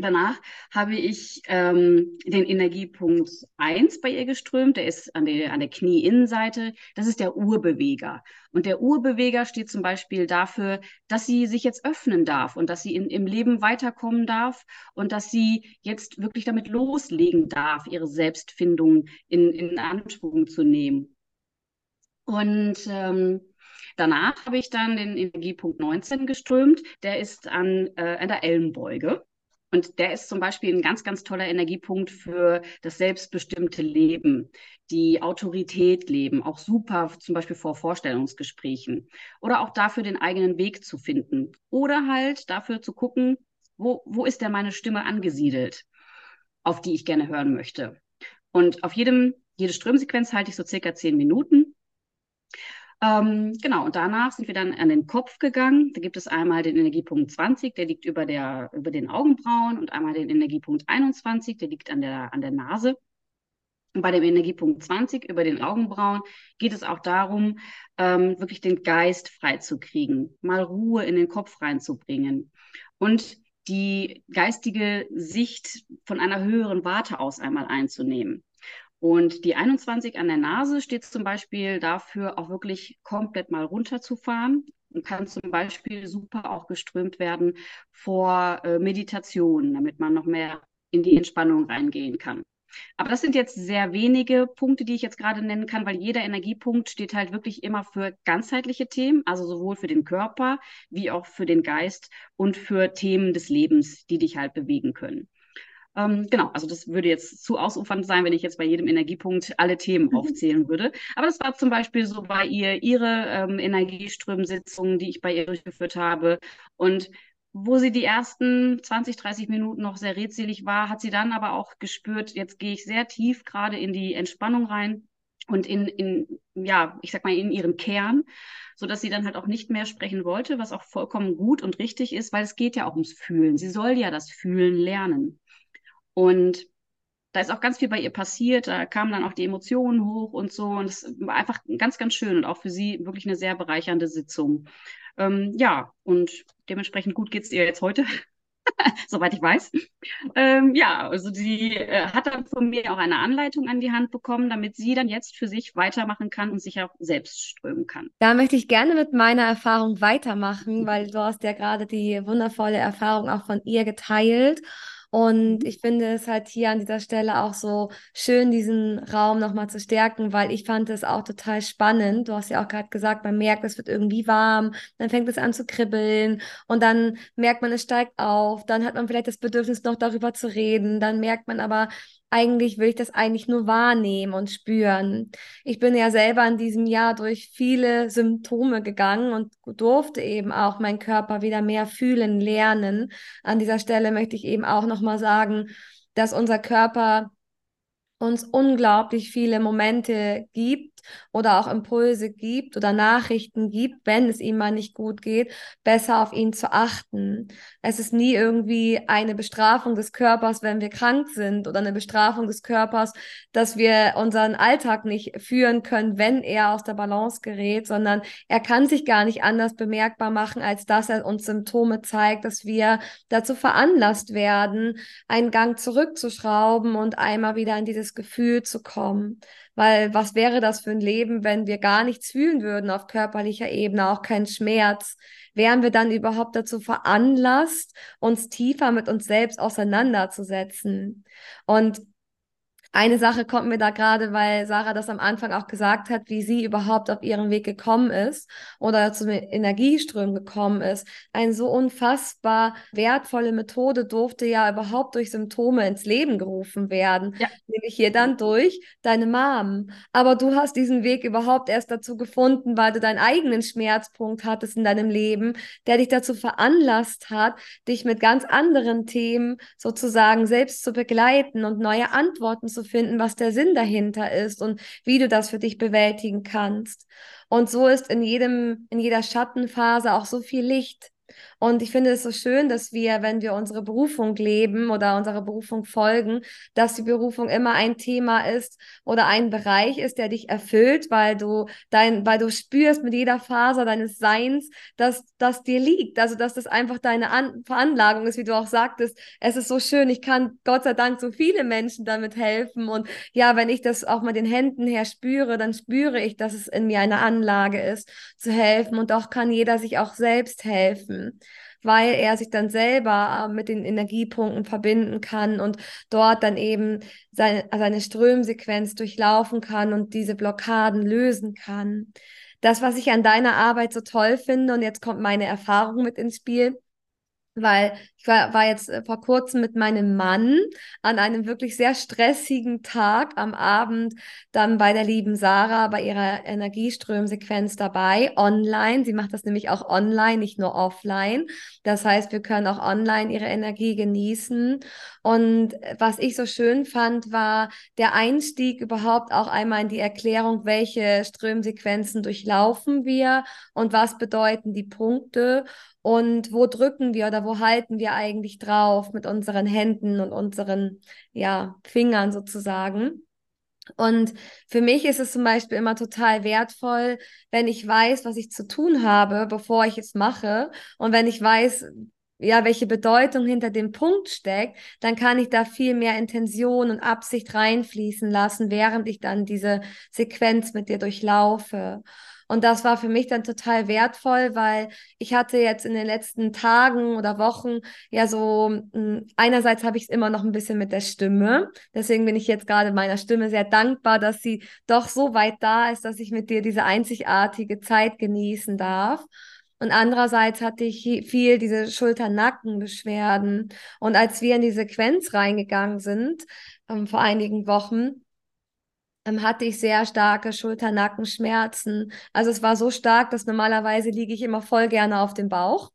Danach habe ich ähm, den Energiepunkt 1 bei ihr geströmt. Der ist an der, an der Knieinnenseite. Das ist der Urbeweger. Und der Urbeweger steht zum Beispiel dafür, dass sie sich jetzt öffnen darf und dass sie in, im Leben weiterkommen darf und dass sie jetzt wirklich damit loslegen darf, ihre Selbstfindung in, in Anspruch zu nehmen. Und ähm, danach habe ich dann den Energiepunkt 19 geströmt. Der ist an, äh, an der Ellenbeuge. Und der ist zum Beispiel ein ganz, ganz toller Energiepunkt für das selbstbestimmte Leben, die Autorität leben, auch super zum Beispiel vor Vorstellungsgesprächen oder auch dafür den eigenen Weg zu finden oder halt dafür zu gucken, wo, wo ist denn meine Stimme angesiedelt, auf die ich gerne hören möchte. Und auf jedem, jede Strömsequenz halte ich so circa zehn Minuten ähm, genau, und danach sind wir dann an den Kopf gegangen. Da gibt es einmal den Energiepunkt 20, der liegt über, der, über den Augenbrauen und einmal den Energiepunkt 21, der liegt an der, an der Nase. Und bei dem Energiepunkt 20 über den Augenbrauen geht es auch darum, ähm, wirklich den Geist freizukriegen, mal Ruhe in den Kopf reinzubringen und die geistige Sicht von einer höheren Warte aus einmal einzunehmen. Und die 21 an der Nase steht zum Beispiel dafür, auch wirklich komplett mal runterzufahren und kann zum Beispiel super auch geströmt werden vor äh, Meditation, damit man noch mehr in die Entspannung reingehen kann. Aber das sind jetzt sehr wenige Punkte, die ich jetzt gerade nennen kann, weil jeder Energiepunkt steht halt wirklich immer für ganzheitliche Themen, also sowohl für den Körper wie auch für den Geist und für Themen des Lebens, die dich halt bewegen können. Ähm, genau, also das würde jetzt zu ausufernd sein, wenn ich jetzt bei jedem Energiepunkt alle Themen aufzählen würde. Aber das war zum Beispiel so bei ihr, ihre ähm, Energieströmsitzungen, die ich bei ihr durchgeführt habe. Und wo sie die ersten 20, 30 Minuten noch sehr redselig war, hat sie dann aber auch gespürt, jetzt gehe ich sehr tief gerade in die Entspannung rein und in, in, ja, ich sag mal, in ihren Kern, so dass sie dann halt auch nicht mehr sprechen wollte, was auch vollkommen gut und richtig ist, weil es geht ja auch ums Fühlen. Sie soll ja das Fühlen lernen. Und da ist auch ganz viel bei ihr passiert. Da kamen dann auch die Emotionen hoch und so. Und es war einfach ganz, ganz schön und auch für sie wirklich eine sehr bereichernde Sitzung. Ähm, ja, und dementsprechend gut geht es ihr jetzt heute. soweit ich weiß. Ähm, ja, also sie äh, hat dann von mir auch eine Anleitung an die Hand bekommen, damit sie dann jetzt für sich weitermachen kann und sich auch selbst strömen kann. Da möchte ich gerne mit meiner Erfahrung weitermachen, weil du hast ja gerade die wundervolle Erfahrung auch von ihr geteilt. Und mhm. ich finde es halt hier an dieser Stelle auch so schön, diesen Raum nochmal zu stärken, weil ich fand es auch total spannend. Du hast ja auch gerade gesagt, man merkt, es wird irgendwie warm, dann fängt es an zu kribbeln und dann merkt man, es steigt auf, dann hat man vielleicht das Bedürfnis, noch darüber zu reden, dann merkt man aber, eigentlich will ich das eigentlich nur wahrnehmen und spüren. Ich bin ja selber in diesem Jahr durch viele Symptome gegangen und durfte eben auch meinen Körper wieder mehr fühlen, lernen. An dieser Stelle möchte ich eben auch nochmal sagen, dass unser Körper uns unglaublich viele Momente gibt oder auch Impulse gibt oder Nachrichten gibt, wenn es ihm mal nicht gut geht, besser auf ihn zu achten. Es ist nie irgendwie eine Bestrafung des Körpers, wenn wir krank sind oder eine Bestrafung des Körpers, dass wir unseren Alltag nicht führen können, wenn er aus der Balance gerät, sondern er kann sich gar nicht anders bemerkbar machen, als dass er uns Symptome zeigt, dass wir dazu veranlasst werden, einen Gang zurückzuschrauben und einmal wieder in dieses Gefühl zu kommen. Weil was wäre das für ein Leben, wenn wir gar nichts fühlen würden auf körperlicher Ebene, auch keinen Schmerz? Wären wir dann überhaupt dazu veranlasst, uns tiefer mit uns selbst auseinanderzusetzen? Und eine Sache kommt mir da gerade, weil Sarah das am Anfang auch gesagt hat, wie sie überhaupt auf ihren Weg gekommen ist oder zum Energieström gekommen ist. Eine so unfassbar wertvolle Methode durfte ja überhaupt durch Symptome ins Leben gerufen werden. Ja. Nämlich hier dann durch deine Mom. Aber du hast diesen Weg überhaupt erst dazu gefunden, weil du deinen eigenen Schmerzpunkt hattest in deinem Leben, der dich dazu veranlasst hat, dich mit ganz anderen Themen sozusagen selbst zu begleiten und neue Antworten zu zu finden, was der Sinn dahinter ist und wie du das für dich bewältigen kannst. Und so ist in jedem, in jeder Schattenphase auch so viel Licht. Und ich finde es so schön, dass wir, wenn wir unsere Berufung leben oder unserer Berufung folgen, dass die Berufung immer ein Thema ist oder ein Bereich ist, der dich erfüllt, weil du dein, weil du spürst mit jeder Faser deines Seins, dass das dir liegt. Also, dass das einfach deine An Veranlagung ist, wie du auch sagtest. Es ist so schön. Ich kann Gott sei Dank so viele Menschen damit helfen. Und ja, wenn ich das auch mal den Händen her spüre, dann spüre ich, dass es in mir eine Anlage ist, zu helfen. Und auch kann jeder sich auch selbst helfen weil er sich dann selber äh, mit den Energiepunkten verbinden kann und dort dann eben seine, seine Strömsequenz durchlaufen kann und diese Blockaden lösen kann. Das, was ich an deiner Arbeit so toll finde, und jetzt kommt meine Erfahrung mit ins Spiel, weil ich war, war jetzt äh, vor kurzem mit meinem Mann an einem wirklich sehr stressigen Tag am Abend dann bei der lieben Sarah bei ihrer Energieströmsequenz dabei, online. Sie macht das nämlich auch online, nicht nur offline. Das heißt, wir können auch online ihre Energie genießen. Und äh, was ich so schön fand, war der Einstieg überhaupt auch einmal in die Erklärung, welche Strömsequenzen durchlaufen wir und was bedeuten die Punkte und wo drücken wir oder wo halten wir eigentlich drauf mit unseren Händen und unseren ja, Fingern sozusagen. Und für mich ist es zum Beispiel immer total wertvoll, wenn ich weiß, was ich zu tun habe, bevor ich es mache. Und wenn ich weiß, ja, welche Bedeutung hinter dem Punkt steckt, dann kann ich da viel mehr Intention und Absicht reinfließen lassen, während ich dann diese Sequenz mit dir durchlaufe. Und das war für mich dann total wertvoll, weil ich hatte jetzt in den letzten Tagen oder Wochen ja so, hm, einerseits habe ich es immer noch ein bisschen mit der Stimme. Deswegen bin ich jetzt gerade meiner Stimme sehr dankbar, dass sie doch so weit da ist, dass ich mit dir diese einzigartige Zeit genießen darf. Und andererseits hatte ich viel diese Schulter-Nacken-Beschwerden. Und als wir in die Sequenz reingegangen sind, ähm, vor einigen Wochen, ähm, hatte ich sehr starke Schulter-Nackenschmerzen. Also es war so stark, dass normalerweise liege ich immer voll gerne auf dem Bauch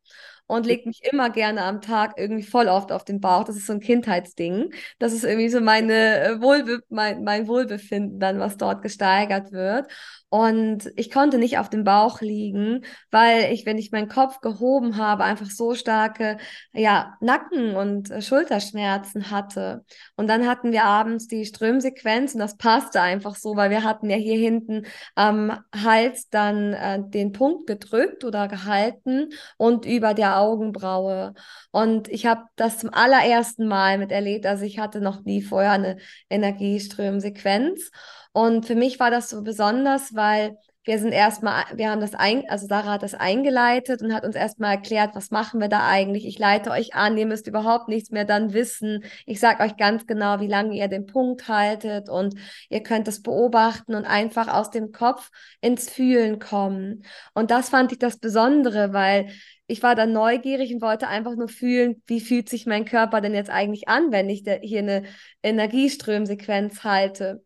und lege mich immer gerne am Tag irgendwie voll oft auf den Bauch. Das ist so ein Kindheitsding. Das ist irgendwie so meine äh, Wohlbe mein, mein Wohlbefinden dann, was dort gesteigert wird. Und ich konnte nicht auf dem Bauch liegen, weil ich, wenn ich meinen Kopf gehoben habe, einfach so starke ja, Nacken- und äh, Schulterschmerzen hatte. Und dann hatten wir abends die Strömsequenz und das passte einfach so, weil wir hatten ja hier hinten am Hals dann äh, den Punkt gedrückt oder gehalten und über der Augenbraue. Und ich habe das zum allerersten Mal miterlebt. Also ich hatte noch nie vorher eine Energieströmsequenz. Und für mich war das so besonders, weil wir sind erstmal, wir haben das ein, also Sarah hat das eingeleitet und hat uns erstmal erklärt, was machen wir da eigentlich? Ich leite euch an, ihr müsst überhaupt nichts mehr dann wissen. Ich sage euch ganz genau, wie lange ihr den Punkt haltet und ihr könnt es beobachten und einfach aus dem Kopf ins Fühlen kommen. Und das fand ich das Besondere, weil ich war dann neugierig und wollte einfach nur fühlen, wie fühlt sich mein Körper denn jetzt eigentlich an, wenn ich hier eine Energieströmsequenz halte.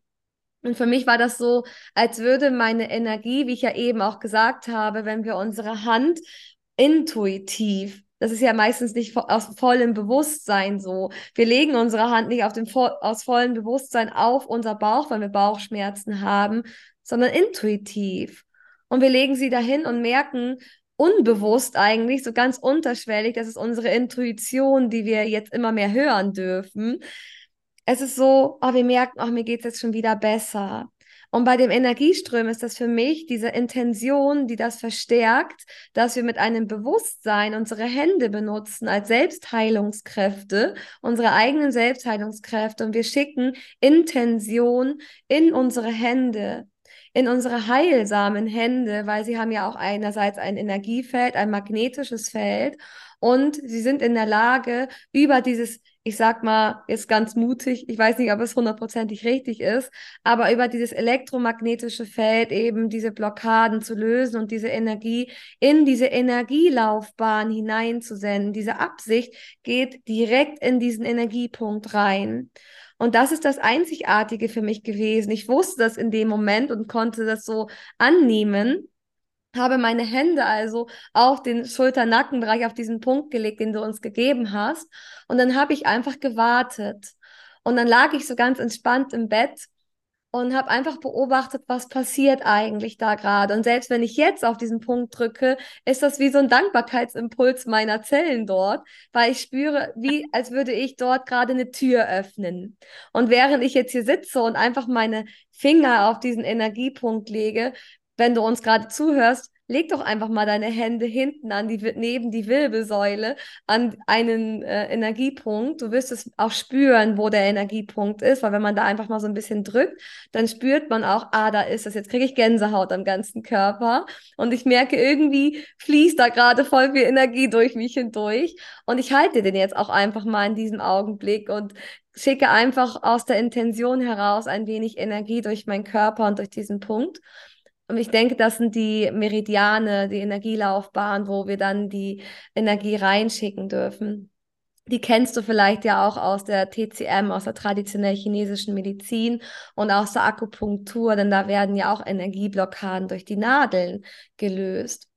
Und für mich war das so, als würde meine Energie, wie ich ja eben auch gesagt habe, wenn wir unsere Hand intuitiv, das ist ja meistens nicht aus vollem Bewusstsein so. Wir legen unsere Hand nicht auf dem, aus vollem Bewusstsein auf unser Bauch, weil wir Bauchschmerzen haben, sondern intuitiv. Und wir legen sie dahin und merken unbewusst eigentlich, so ganz unterschwellig, das ist unsere Intuition, die wir jetzt immer mehr hören dürfen, es ist so, oh, wir merken, oh, mir geht es jetzt schon wieder besser. Und bei dem Energieström ist das für mich diese Intention, die das verstärkt, dass wir mit einem Bewusstsein unsere Hände benutzen als Selbstheilungskräfte, unsere eigenen Selbstheilungskräfte. Und wir schicken Intention in unsere Hände, in unsere heilsamen Hände, weil sie haben ja auch einerseits ein Energiefeld, ein magnetisches Feld. Und sie sind in der Lage, über dieses ich sag mal, ist ganz mutig, ich weiß nicht, ob es hundertprozentig richtig ist, aber über dieses elektromagnetische Feld eben diese Blockaden zu lösen und diese Energie in diese Energielaufbahn hineinzusenden. Diese Absicht geht direkt in diesen Energiepunkt rein. Und das ist das Einzigartige für mich gewesen. Ich wusste das in dem Moment und konnte das so annehmen habe meine Hände also auf den Schulter-Nackenbereich, auf diesen Punkt gelegt, den du uns gegeben hast. Und dann habe ich einfach gewartet. Und dann lag ich so ganz entspannt im Bett und habe einfach beobachtet, was passiert eigentlich da gerade. Und selbst wenn ich jetzt auf diesen Punkt drücke, ist das wie so ein Dankbarkeitsimpuls meiner Zellen dort, weil ich spüre, wie als würde ich dort gerade eine Tür öffnen. Und während ich jetzt hier sitze und einfach meine Finger auf diesen Energiepunkt lege, wenn du uns gerade zuhörst, leg doch einfach mal deine Hände hinten an die, neben die Wirbelsäule an einen äh, Energiepunkt. Du wirst es auch spüren, wo der Energiepunkt ist, weil wenn man da einfach mal so ein bisschen drückt, dann spürt man auch, ah, da ist es. Jetzt kriege ich Gänsehaut am ganzen Körper und ich merke, irgendwie fließt da gerade voll viel Energie durch mich hindurch und ich halte den jetzt auch einfach mal in diesem Augenblick und schicke einfach aus der Intention heraus ein wenig Energie durch meinen Körper und durch diesen Punkt. Und ich denke, das sind die Meridiane, die Energielaufbahn, wo wir dann die Energie reinschicken dürfen. Die kennst du vielleicht ja auch aus der TCM, aus der traditionell chinesischen Medizin und aus der Akupunktur, denn da werden ja auch Energieblockaden durch die Nadeln gelöst.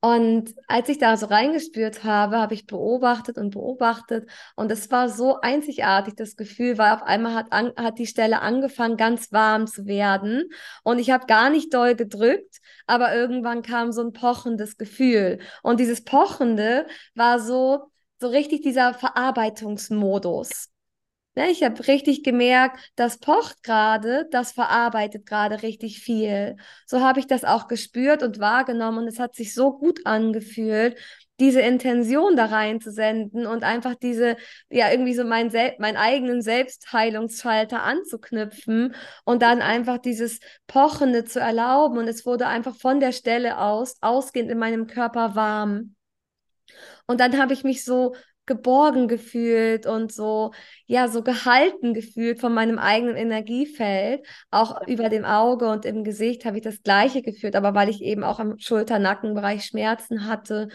Und als ich da so reingespürt habe, habe ich beobachtet und beobachtet. Und es war so einzigartig das Gefühl, weil auf einmal hat, an, hat die Stelle angefangen, ganz warm zu werden. Und ich habe gar nicht doll gedrückt, aber irgendwann kam so ein pochendes Gefühl. Und dieses Pochende war so, so richtig dieser Verarbeitungsmodus. Ne, ich habe richtig gemerkt, das pocht gerade, das verarbeitet gerade richtig viel. So habe ich das auch gespürt und wahrgenommen und es hat sich so gut angefühlt, diese Intention da reinzusenden und einfach diese, ja, irgendwie so mein Sel meinen eigenen Selbstheilungsschalter anzuknüpfen und dann einfach dieses Pochende zu erlauben. Und es wurde einfach von der Stelle aus, ausgehend in meinem Körper warm. Und dann habe ich mich so geborgen gefühlt und so, ja, so gehalten gefühlt von meinem eigenen Energiefeld. Auch über dem Auge und im Gesicht habe ich das Gleiche gefühlt, aber weil ich eben auch am Schulter-Nackenbereich Schmerzen hatte,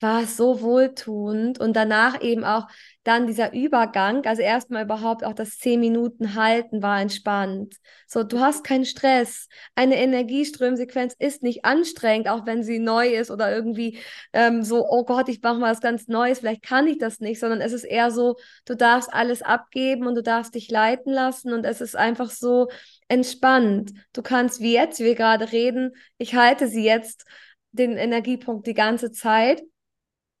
war es so wohltuend und danach eben auch dann dieser Übergang, also erstmal überhaupt auch das zehn Minuten halten war entspannt. So, du hast keinen Stress. Eine Energieströmsequenz ist nicht anstrengend, auch wenn sie neu ist oder irgendwie ähm, so, oh Gott, ich mache mal was ganz Neues, vielleicht kann ich das nicht, sondern es ist eher so, du darfst alles abgeben und du darfst dich leiten lassen und es ist einfach so entspannt. Du kannst, wie jetzt, wie wir gerade reden, ich halte sie jetzt den Energiepunkt die ganze Zeit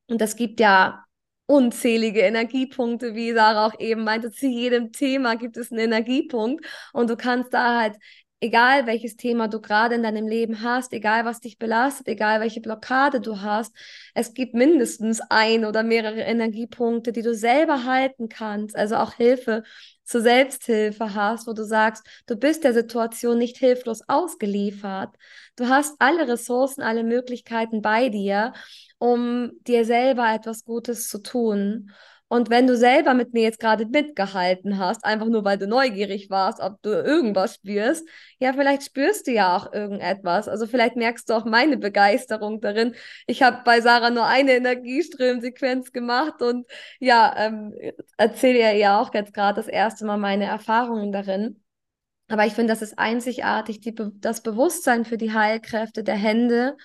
und das gibt ja unzählige Energiepunkte, wie Sarah auch eben meinte, zu jedem Thema gibt es einen Energiepunkt. Und du kannst da halt, egal welches Thema du gerade in deinem Leben hast, egal was dich belastet, egal welche Blockade du hast, es gibt mindestens ein oder mehrere Energiepunkte, die du selber halten kannst, also auch Hilfe zur Selbsthilfe hast, wo du sagst, du bist der Situation nicht hilflos ausgeliefert. Du hast alle Ressourcen, alle Möglichkeiten bei dir um dir selber etwas Gutes zu tun. Und wenn du selber mit mir jetzt gerade mitgehalten hast, einfach nur weil du neugierig warst, ob du irgendwas spürst, ja, vielleicht spürst du ja auch irgendetwas. Also vielleicht merkst du auch meine Begeisterung darin. Ich habe bei Sarah nur eine Energieströmsequenz gemacht und ja, ähm, erzähle ihr ja auch jetzt gerade das erste Mal meine Erfahrungen darin. Aber ich finde, das ist einzigartig, die, das Bewusstsein für die Heilkräfte der Hände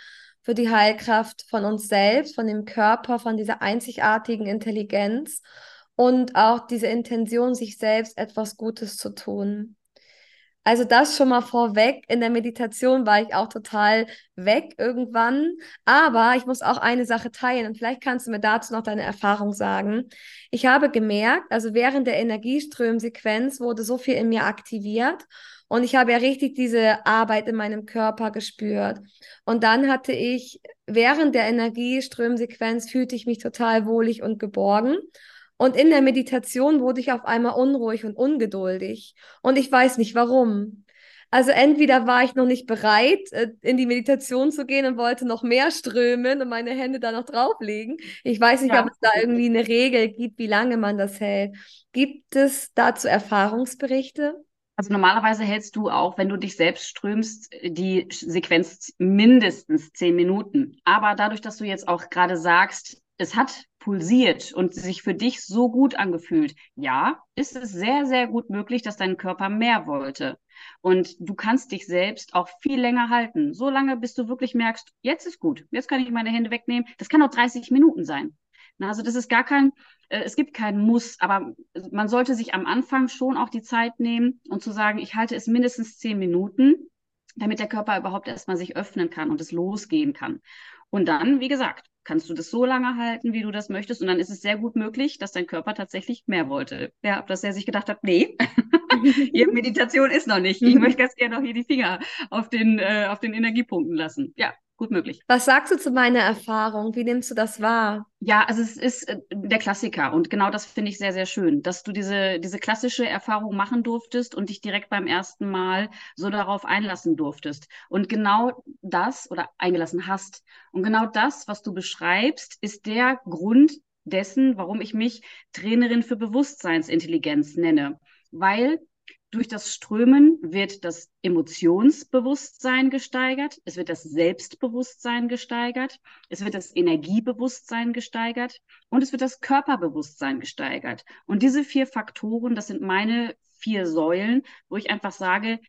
für die Heilkraft von uns selbst, von dem Körper, von dieser einzigartigen Intelligenz und auch diese Intention, sich selbst etwas Gutes zu tun. Also das schon mal vorweg. In der Meditation war ich auch total weg irgendwann. Aber ich muss auch eine Sache teilen und vielleicht kannst du mir dazu noch deine Erfahrung sagen. Ich habe gemerkt, also während der Energieströmsequenz wurde so viel in mir aktiviert und ich habe ja richtig diese Arbeit in meinem Körper gespürt. Und dann hatte ich, während der Energieströmsequenz fühlte ich mich total wohlig und geborgen. Und in der Meditation wurde ich auf einmal unruhig und ungeduldig. Und ich weiß nicht warum. Also entweder war ich noch nicht bereit, äh, in die Meditation zu gehen und wollte noch mehr strömen und meine Hände da noch drauflegen. Ich weiß nicht, ja. ob es da irgendwie eine Regel gibt, wie lange man das hält. Gibt es dazu Erfahrungsberichte? Also normalerweise hältst du auch, wenn du dich selbst strömst, die Sequenz mindestens zehn Minuten. Aber dadurch, dass du jetzt auch gerade sagst, es hat pulsiert und sich für dich so gut angefühlt, ja, ist es sehr, sehr gut möglich, dass dein Körper mehr wollte. Und du kannst dich selbst auch viel länger halten. So lange, bis du wirklich merkst, jetzt ist gut, jetzt kann ich meine Hände wegnehmen. Das kann auch 30 Minuten sein. Also das ist gar kein, äh, es gibt keinen Muss, aber man sollte sich am Anfang schon auch die Zeit nehmen und zu sagen, ich halte es mindestens zehn Minuten, damit der Körper überhaupt erstmal sich öffnen kann und es losgehen kann. Und dann, wie gesagt, kannst du das so lange halten, wie du das möchtest. Und dann ist es sehr gut möglich, dass dein Körper tatsächlich mehr wollte. Ja, dass er sich gedacht hat, nee, hier Meditation ist noch nicht. Ich möchte ganz gerne noch hier die Finger auf den, äh, auf den Energiepunkten lassen. Ja, gut möglich. Was sagst du zu meiner Erfahrung? Wie nimmst du das wahr? Ja, also es ist äh, der Klassiker und genau das finde ich sehr, sehr schön, dass du diese, diese klassische Erfahrung machen durftest und dich direkt beim ersten Mal so darauf einlassen durftest. Und genau das oder eingelassen hast. Und genau das, was du beschreibst, ist der Grund dessen, warum ich mich Trainerin für Bewusstseinsintelligenz nenne. Weil durch das Strömen wird das Emotionsbewusstsein gesteigert, es wird das Selbstbewusstsein gesteigert, es wird das Energiebewusstsein gesteigert und es wird das Körperbewusstsein gesteigert. Und diese vier Faktoren, das sind meine vier Säulen, wo ich einfach sage,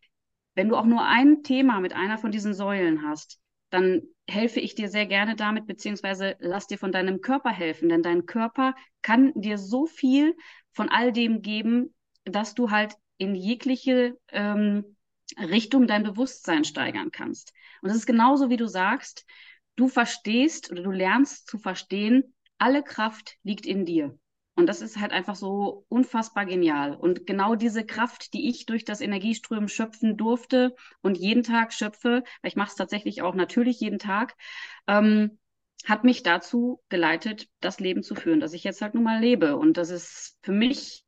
wenn du auch nur ein Thema mit einer von diesen Säulen hast, dann helfe ich dir sehr gerne damit, beziehungsweise lass dir von deinem Körper helfen, denn dein Körper kann dir so viel von all dem geben, dass du halt in jegliche ähm, Richtung dein Bewusstsein steigern kannst. Und es ist genauso, wie du sagst, du verstehst oder du lernst zu verstehen, alle Kraft liegt in dir. Und das ist halt einfach so unfassbar genial. Und genau diese Kraft, die ich durch das Energieströmen schöpfen durfte und jeden Tag schöpfe, weil ich mache es tatsächlich auch natürlich jeden Tag, ähm, hat mich dazu geleitet, das Leben zu führen, das ich jetzt halt nun mal lebe. Und das ist für mich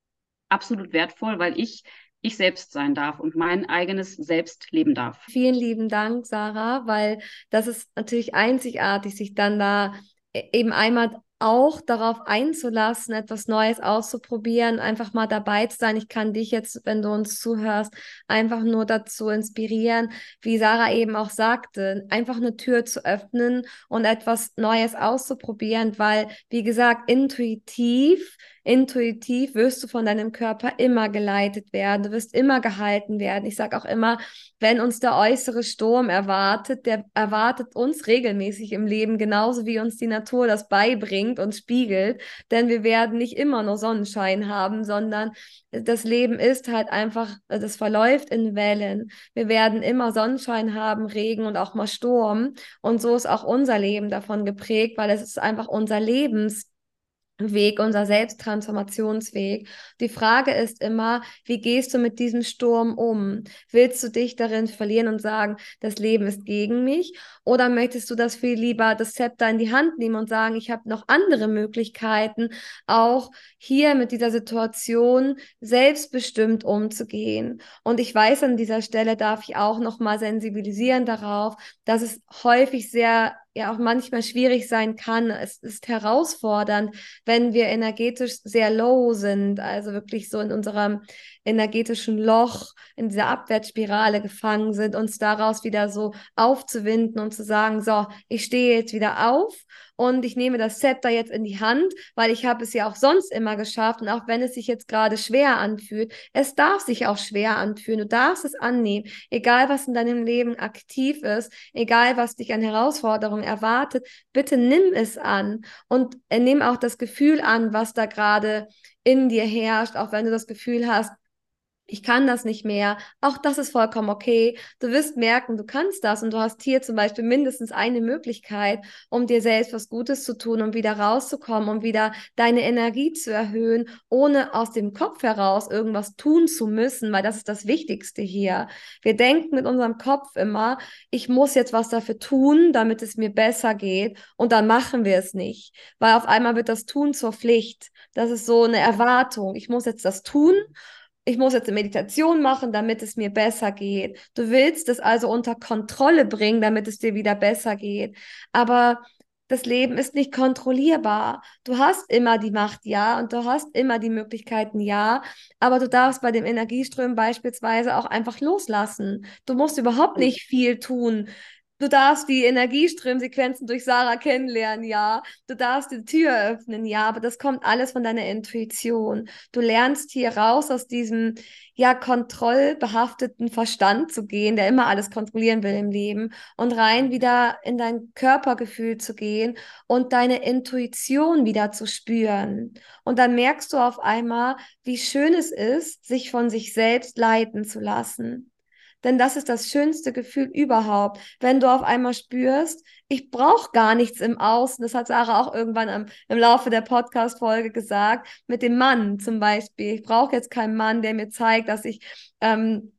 absolut wertvoll, weil ich ich selbst sein darf und mein eigenes Selbst leben darf. Vielen lieben Dank, Sarah, weil das ist natürlich einzigartig, sich dann da e-, eben einmal auch darauf einzulassen, etwas Neues auszuprobieren, einfach mal dabei zu sein. Ich kann dich jetzt, wenn du uns zuhörst, einfach nur dazu inspirieren, wie Sarah eben auch sagte, einfach eine Tür zu öffnen und etwas Neues auszuprobieren, weil, wie gesagt, intuitiv intuitiv wirst du von deinem Körper immer geleitet werden, du wirst immer gehalten werden. Ich sage auch immer, wenn uns der äußere Sturm erwartet, der erwartet uns regelmäßig im Leben, genauso wie uns die Natur das beibringt und spiegelt. Denn wir werden nicht immer nur Sonnenschein haben, sondern das Leben ist halt einfach, das verläuft in Wellen. Wir werden immer Sonnenschein haben, Regen und auch mal Sturm. Und so ist auch unser Leben davon geprägt, weil es ist einfach unser Lebens Weg, unser Selbsttransformationsweg. Die Frage ist immer, wie gehst du mit diesem Sturm um? Willst du dich darin verlieren und sagen, das Leben ist gegen mich? Oder möchtest du das viel lieber das Zepter in die Hand nehmen und sagen, ich habe noch andere Möglichkeiten, auch hier mit dieser Situation selbstbestimmt umzugehen? Und ich weiß, an dieser Stelle darf ich auch noch mal sensibilisieren darauf, dass es häufig sehr ja auch manchmal schwierig sein kann. Es ist herausfordernd, wenn wir energetisch sehr low sind, also wirklich so in unserem energetischen Loch, in dieser Abwärtsspirale gefangen sind, uns daraus wieder so aufzuwinden und zu sagen, so, ich stehe jetzt wieder auf und ich nehme das Zepter jetzt in die Hand, weil ich habe es ja auch sonst immer geschafft und auch wenn es sich jetzt gerade schwer anfühlt, es darf sich auch schwer anfühlen. Du darfst es annehmen, egal was in deinem Leben aktiv ist, egal was dich an Herausforderungen erwartet, bitte nimm es an und nimm auch das Gefühl an, was da gerade in dir herrscht, auch wenn du das Gefühl hast, ich kann das nicht mehr. Auch das ist vollkommen okay. Du wirst merken, du kannst das und du hast hier zum Beispiel mindestens eine Möglichkeit, um dir selbst was Gutes zu tun, um wieder rauszukommen, um wieder deine Energie zu erhöhen, ohne aus dem Kopf heraus irgendwas tun zu müssen, weil das ist das Wichtigste hier. Wir denken mit unserem Kopf immer, ich muss jetzt was dafür tun, damit es mir besser geht und dann machen wir es nicht, weil auf einmal wird das Tun zur Pflicht. Das ist so eine Erwartung. Ich muss jetzt das tun ich muss jetzt eine Meditation machen, damit es mir besser geht. Du willst es also unter Kontrolle bringen, damit es dir wieder besser geht. Aber das Leben ist nicht kontrollierbar. Du hast immer die Macht, ja, und du hast immer die Möglichkeiten, ja, aber du darfst bei dem Energieströmen beispielsweise auch einfach loslassen. Du musst überhaupt nicht viel tun. Du darfst die Energieströmsequenzen durch Sarah kennenlernen, ja. Du darfst die Tür öffnen, ja. Aber das kommt alles von deiner Intuition. Du lernst hier raus aus diesem, ja, kontrollbehafteten Verstand zu gehen, der immer alles kontrollieren will im Leben und rein wieder in dein Körpergefühl zu gehen und deine Intuition wieder zu spüren. Und dann merkst du auf einmal, wie schön es ist, sich von sich selbst leiten zu lassen. Denn das ist das schönste Gefühl überhaupt, wenn du auf einmal spürst, ich brauche gar nichts im Außen. Das hat Sarah auch irgendwann am, im Laufe der Podcast-Folge gesagt, mit dem Mann zum Beispiel. Ich brauche jetzt keinen Mann, der mir zeigt, dass ich ähm,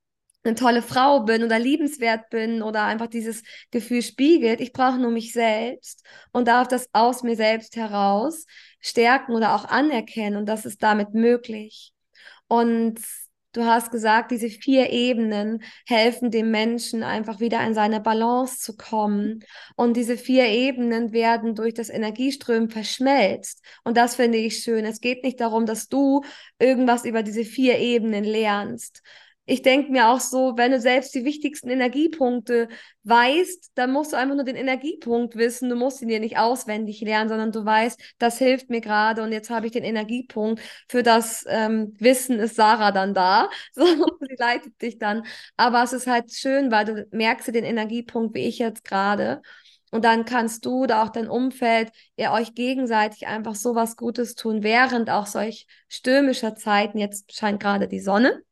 eine tolle Frau bin oder liebenswert bin oder einfach dieses Gefühl spiegelt. Ich brauche nur mich selbst und darf das aus mir selbst heraus stärken oder auch anerkennen und das ist damit möglich. Und Du hast gesagt, diese vier Ebenen helfen dem Menschen einfach wieder in seine Balance zu kommen. Und diese vier Ebenen werden durch das Energieströmen verschmelzt. Und das finde ich schön. Es geht nicht darum, dass du irgendwas über diese vier Ebenen lernst, ich denke mir auch so, wenn du selbst die wichtigsten Energiepunkte weißt, dann musst du einfach nur den Energiepunkt wissen. Du musst ihn dir nicht auswendig lernen, sondern du weißt, das hilft mir gerade und jetzt habe ich den Energiepunkt. Für das ähm, Wissen ist Sarah dann da. So, sie leitet dich dann. Aber es ist halt schön, weil du merkst den Energiepunkt, wie ich jetzt gerade. Und dann kannst du oder auch dein Umfeld ihr euch gegenseitig einfach so was Gutes tun, während auch solch stürmischer Zeiten, jetzt scheint gerade die Sonne,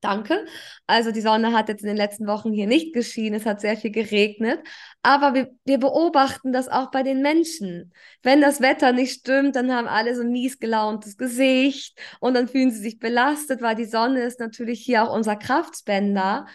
Danke. Also die Sonne hat jetzt in den letzten Wochen hier nicht geschienen, es hat sehr viel geregnet, aber wir, wir beobachten das auch bei den Menschen. Wenn das Wetter nicht stimmt, dann haben alle so ein mies gelauntes Gesicht und dann fühlen sie sich belastet, weil die Sonne ist natürlich hier auch unser Kraftspender.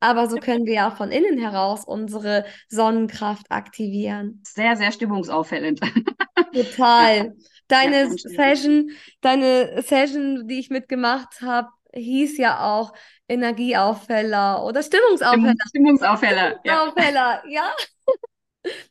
Aber so können wir ja von innen heraus unsere Sonnenkraft aktivieren. Sehr, sehr stimmungsauffällend. Total. Deine ja, Session, deine Session, die ich mitgemacht habe, hieß ja auch Energieaufheller oder Stimmungsaufheller. Stimmungsaufheller. Stimmungsaufheller, ja. ja.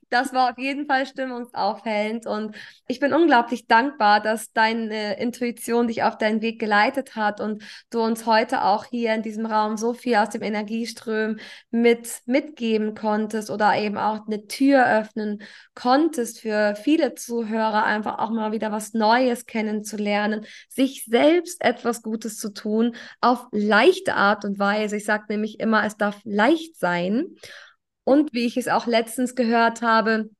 Das war auf jeden Fall stimmungsaufhellend und ich bin unglaublich dankbar, dass deine Intuition dich auf deinen Weg geleitet hat und du uns heute auch hier in diesem Raum so viel aus dem Energieström mit mitgeben konntest oder eben auch eine Tür öffnen konntest für viele Zuhörer einfach auch mal wieder was Neues kennenzulernen, sich selbst etwas Gutes zu tun auf leichte Art und Weise. Ich sage nämlich immer, es darf leicht sein. Und wie ich es auch letztens gehört habe,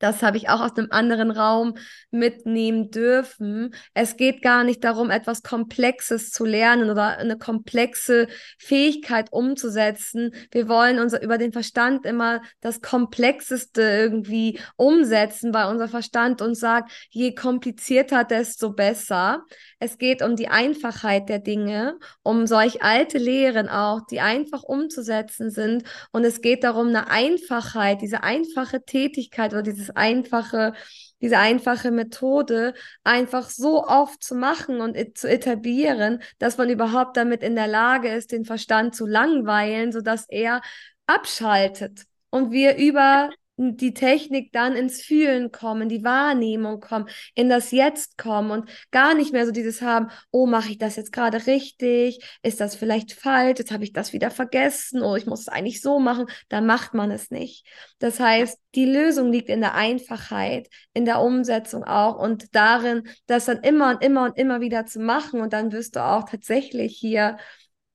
das habe ich auch aus einem anderen Raum mitnehmen dürfen. Es geht gar nicht darum, etwas Komplexes zu lernen oder eine komplexe Fähigkeit umzusetzen. Wir wollen unser, über den Verstand immer das Komplexeste irgendwie umsetzen, weil unser Verstand uns sagt, je komplizierter, desto besser. Es geht um die Einfachheit der Dinge, um solch alte Lehren auch, die einfach umzusetzen sind. Und es geht darum, eine Einfachheit, diese einfache Tätigkeit oder dieses einfache, diese einfache Methode einfach so oft zu machen und zu etablieren, dass man überhaupt damit in der Lage ist, den Verstand zu langweilen, sodass er abschaltet und wir über die Technik dann ins Fühlen kommen, die Wahrnehmung kommen, in das Jetzt kommen und gar nicht mehr so dieses haben, oh, mache ich das jetzt gerade richtig? Ist das vielleicht falsch? Jetzt habe ich das wieder vergessen. Oh, ich muss es eigentlich so machen. Da macht man es nicht. Das heißt, die Lösung liegt in der Einfachheit, in der Umsetzung auch und darin, das dann immer und immer und immer wieder zu machen und dann wirst du auch tatsächlich hier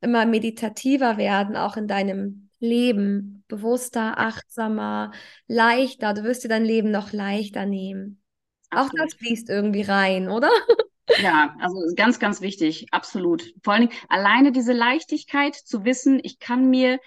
immer meditativer werden, auch in deinem Leben bewusster, achtsamer, leichter. Du wirst dir dein Leben noch leichter nehmen. Absolut. Auch das fließt irgendwie rein, oder? Ja, also ganz, ganz wichtig, absolut. Vor allen Dingen alleine diese Leichtigkeit zu wissen, ich kann mir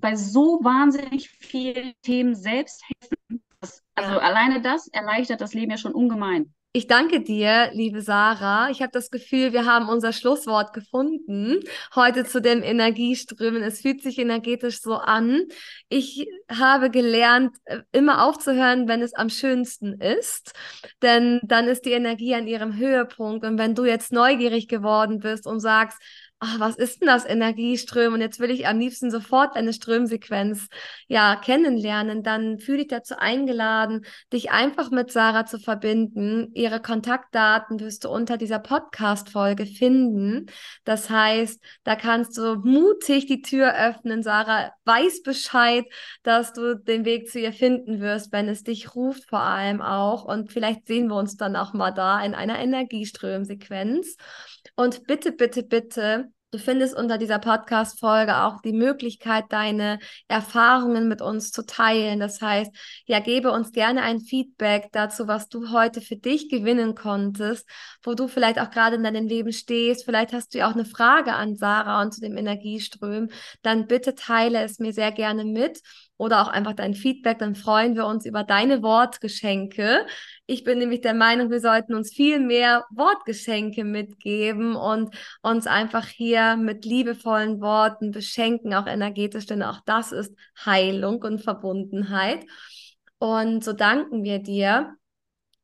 bei so wahnsinnig vielen Themen selbst helfen. Das, also ja. alleine das erleichtert das Leben ja schon ungemein. Ich danke dir, liebe Sarah. Ich habe das Gefühl, wir haben unser Schlusswort gefunden heute zu den Energieströmen. Es fühlt sich energetisch so an. Ich habe gelernt, äh, immer aufzuhören, wenn es am schönsten ist, denn dann ist die Energie an ihrem Höhepunkt. Und wenn du jetzt neugierig geworden bist und sagst, ach, was ist denn das Energieström? Und jetzt will ich am liebsten sofort eine Strömsequenz ja kennenlernen. Dann fühle ich dazu eingeladen, dich einfach mit Sarah zu verbinden. Ihre Kontaktdaten wirst du unter dieser Podcast-Folge finden. Das heißt, da kannst du mutig die Tür öffnen. Sarah weiß Bescheid, dass du den Weg zu ihr finden wirst, wenn es dich ruft, vor allem auch. Und vielleicht sehen wir uns dann auch mal da in einer Energieströmsequenz. Und bitte, bitte, bitte, du findest unter dieser Podcast-Folge auch die Möglichkeit, deine Erfahrungen mit uns zu teilen. Das heißt, ja, gebe uns gerne ein Feedback dazu, was du heute für dich gewinnen konntest, wo du vielleicht auch gerade in deinem Leben stehst. Vielleicht hast du ja auch eine Frage an Sarah und zu dem Energieström. Dann bitte teile es mir sehr gerne mit oder auch einfach dein Feedback, dann freuen wir uns über deine Wortgeschenke. Ich bin nämlich der Meinung, wir sollten uns viel mehr Wortgeschenke mitgeben und uns einfach hier mit liebevollen Worten beschenken, auch energetisch, denn auch das ist Heilung und Verbundenheit. Und so danken wir dir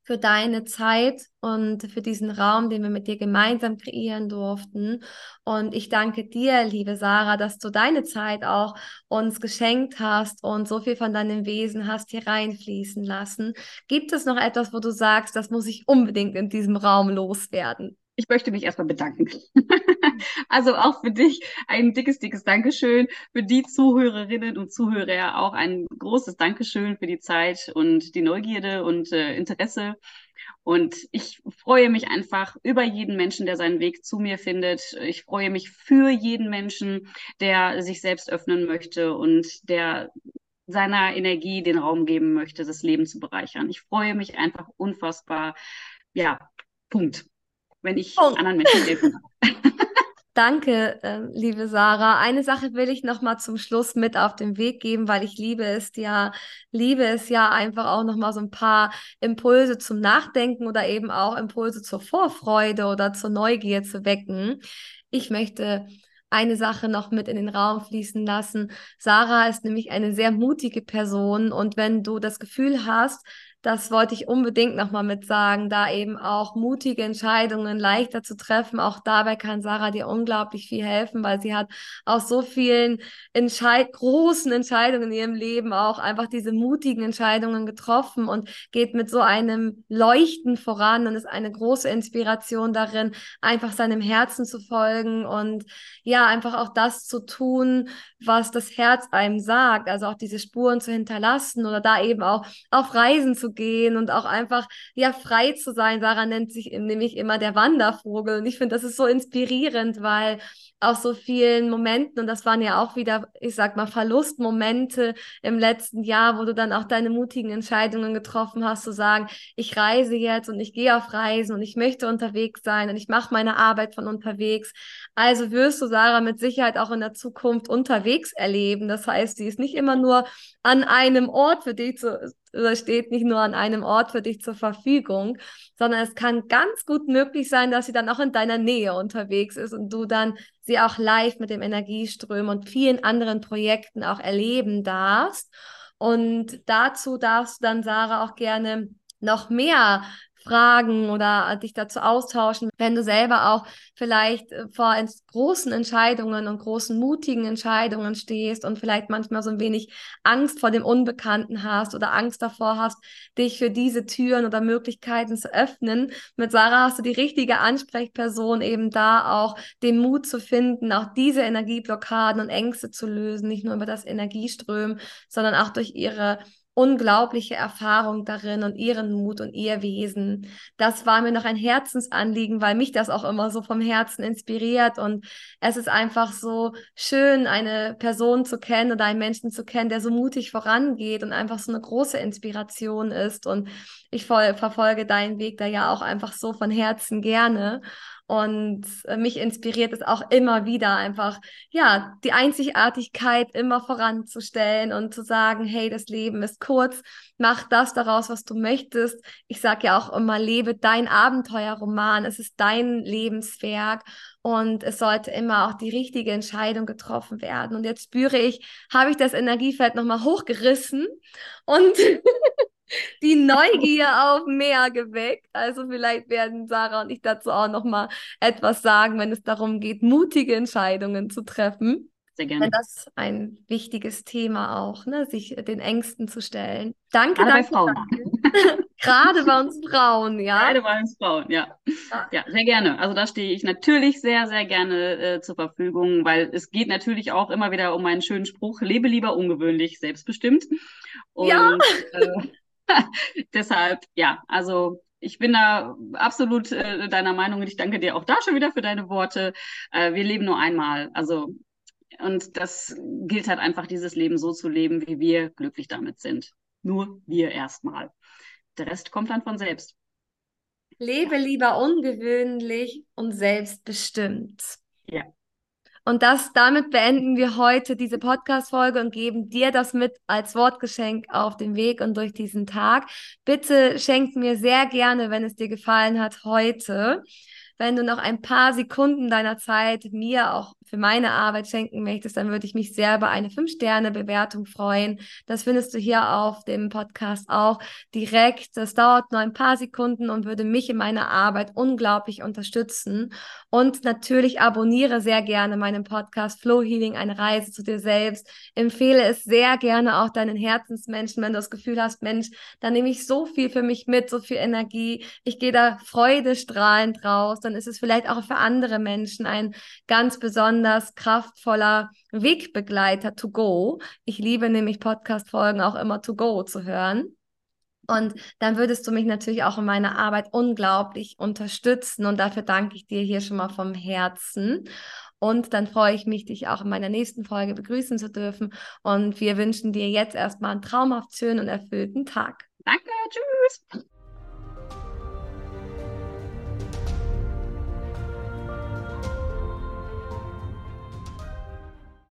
für deine Zeit und für diesen Raum, den wir mit dir gemeinsam kreieren durften. Und ich danke dir, liebe Sarah, dass du deine Zeit auch uns geschenkt hast und so viel von deinem Wesen hast hier reinfließen lassen. Gibt es noch etwas, wo du sagst, das muss ich unbedingt in diesem Raum loswerden? Ich möchte mich erstmal bedanken. also auch für dich ein dickes, dickes Dankeschön. Für die Zuhörerinnen und Zuhörer auch ein großes Dankeschön für die Zeit und die Neugierde und äh, Interesse. Und ich freue mich einfach über jeden Menschen, der seinen Weg zu mir findet. Ich freue mich für jeden Menschen, der sich selbst öffnen möchte und der seiner Energie den Raum geben möchte, das Leben zu bereichern. Ich freue mich einfach unfassbar. Ja, Punkt wenn ich oh. anderen Menschen helfen kann. Danke, äh, liebe Sarah. Eine Sache will ich noch mal zum Schluss mit auf den Weg geben, weil ich liebe es ja, liebe es ja einfach auch noch mal so ein paar Impulse zum Nachdenken oder eben auch Impulse zur Vorfreude oder zur Neugier zu wecken. Ich möchte eine Sache noch mit in den Raum fließen lassen. Sarah ist nämlich eine sehr mutige Person und wenn du das Gefühl hast, das wollte ich unbedingt nochmal mit sagen, da eben auch mutige Entscheidungen leichter zu treffen. Auch dabei kann Sarah dir unglaublich viel helfen, weil sie hat aus so vielen Entscheid großen Entscheidungen in ihrem Leben auch einfach diese mutigen Entscheidungen getroffen und geht mit so einem Leuchten voran und ist eine große Inspiration darin, einfach seinem Herzen zu folgen und ja, einfach auch das zu tun, was das Herz einem sagt. Also auch diese Spuren zu hinterlassen oder da eben auch auf Reisen zu gehen und auch einfach ja frei zu sein. Sarah nennt sich nämlich immer der Wandervogel und ich finde, das ist so inspirierend, weil aus so vielen Momenten und das waren ja auch wieder, ich sag mal, Verlustmomente im letzten Jahr, wo du dann auch deine mutigen Entscheidungen getroffen hast, zu sagen, ich reise jetzt und ich gehe auf Reisen und ich möchte unterwegs sein und ich mache meine Arbeit von unterwegs. Also wirst du Sarah mit Sicherheit auch in der Zukunft unterwegs erleben. Das heißt, sie ist nicht immer nur an einem Ort für dich zu, oder steht nicht nur an einem Ort für dich zur Verfügung, sondern es kann ganz gut möglich sein, dass sie dann auch in deiner Nähe unterwegs ist und du dann sie auch live mit dem Energieström und vielen anderen Projekten auch erleben darfst. Und dazu darfst du dann, Sarah, auch gerne noch mehr fragen oder dich dazu austauschen, wenn du selber auch vielleicht äh, vor großen Entscheidungen und großen mutigen Entscheidungen stehst und vielleicht manchmal so ein wenig Angst vor dem Unbekannten hast oder Angst davor hast, dich für diese Türen oder Möglichkeiten zu öffnen. Mit Sarah hast du die richtige Ansprechperson eben da auch den Mut zu finden, auch diese Energieblockaden und Ängste zu lösen, nicht nur über das Energieströmen, sondern auch durch ihre unglaubliche Erfahrung darin und ihren Mut und ihr Wesen. Das war mir noch ein Herzensanliegen, weil mich das auch immer so vom Herzen inspiriert. Und es ist einfach so schön, eine Person zu kennen oder einen Menschen zu kennen, der so mutig vorangeht und einfach so eine große Inspiration ist. Und ich verfolge deinen Weg da ja auch einfach so von Herzen gerne und äh, mich inspiriert es auch immer wieder einfach, ja, die Einzigartigkeit immer voranzustellen und zu sagen, hey, das Leben ist kurz, mach das daraus, was du möchtest. Ich sage ja auch immer, lebe dein Abenteuerroman, es ist dein Lebenswerk und es sollte immer auch die richtige Entscheidung getroffen werden. Und jetzt spüre ich, habe ich das Energiefeld nochmal hochgerissen und die Neugier auf mehr geweckt. Also vielleicht werden Sarah und ich dazu auch noch mal etwas sagen, wenn es darum geht, mutige Entscheidungen zu treffen. Sehr gerne. Das ist ein wichtiges Thema auch, ne? sich den Ängsten zu stellen. Danke, Gerade danke. Bei Frauen. Danke. Gerade bei uns Frauen, ja. Gerade bei uns Frauen, ja. ja. Ja, sehr gerne. Also da stehe ich natürlich sehr, sehr gerne äh, zur Verfügung, weil es geht natürlich auch immer wieder um meinen schönen Spruch, lebe lieber ungewöhnlich, selbstbestimmt. Und, ja. Äh, Deshalb, ja, also ich bin da absolut äh, deiner Meinung und ich danke dir auch da schon wieder für deine Worte. Äh, wir leben nur einmal. Also, und das gilt halt einfach, dieses Leben so zu leben, wie wir glücklich damit sind. Nur wir erstmal. Der Rest kommt dann von selbst. Lebe lieber ungewöhnlich und selbstbestimmt. Ja. Und das, damit beenden wir heute diese Podcast-Folge und geben dir das mit als Wortgeschenk auf dem Weg und durch diesen Tag. Bitte schenk mir sehr gerne, wenn es dir gefallen hat, heute wenn du noch ein paar Sekunden deiner Zeit mir auch für meine Arbeit schenken möchtest, dann würde ich mich sehr über eine 5-Sterne-Bewertung freuen. Das findest du hier auf dem Podcast auch direkt. Das dauert nur ein paar Sekunden und würde mich in meiner Arbeit unglaublich unterstützen. Und natürlich abonniere sehr gerne meinen Podcast Flow Healing, eine Reise zu dir selbst. Empfehle es sehr gerne auch deinen Herzensmenschen, wenn du das Gefühl hast, Mensch, da nehme ich so viel für mich mit, so viel Energie. Ich gehe da freudestrahlend raus. Dann ist es vielleicht auch für andere Menschen ein ganz besonders kraftvoller Wegbegleiter to go. Ich liebe nämlich Podcast-Folgen auch immer to go zu hören. Und dann würdest du mich natürlich auch in meiner Arbeit unglaublich unterstützen. Und dafür danke ich dir hier schon mal vom Herzen. Und dann freue ich mich, dich auch in meiner nächsten Folge begrüßen zu dürfen. Und wir wünschen dir jetzt erstmal einen traumhaft schönen und erfüllten Tag. Danke, tschüss.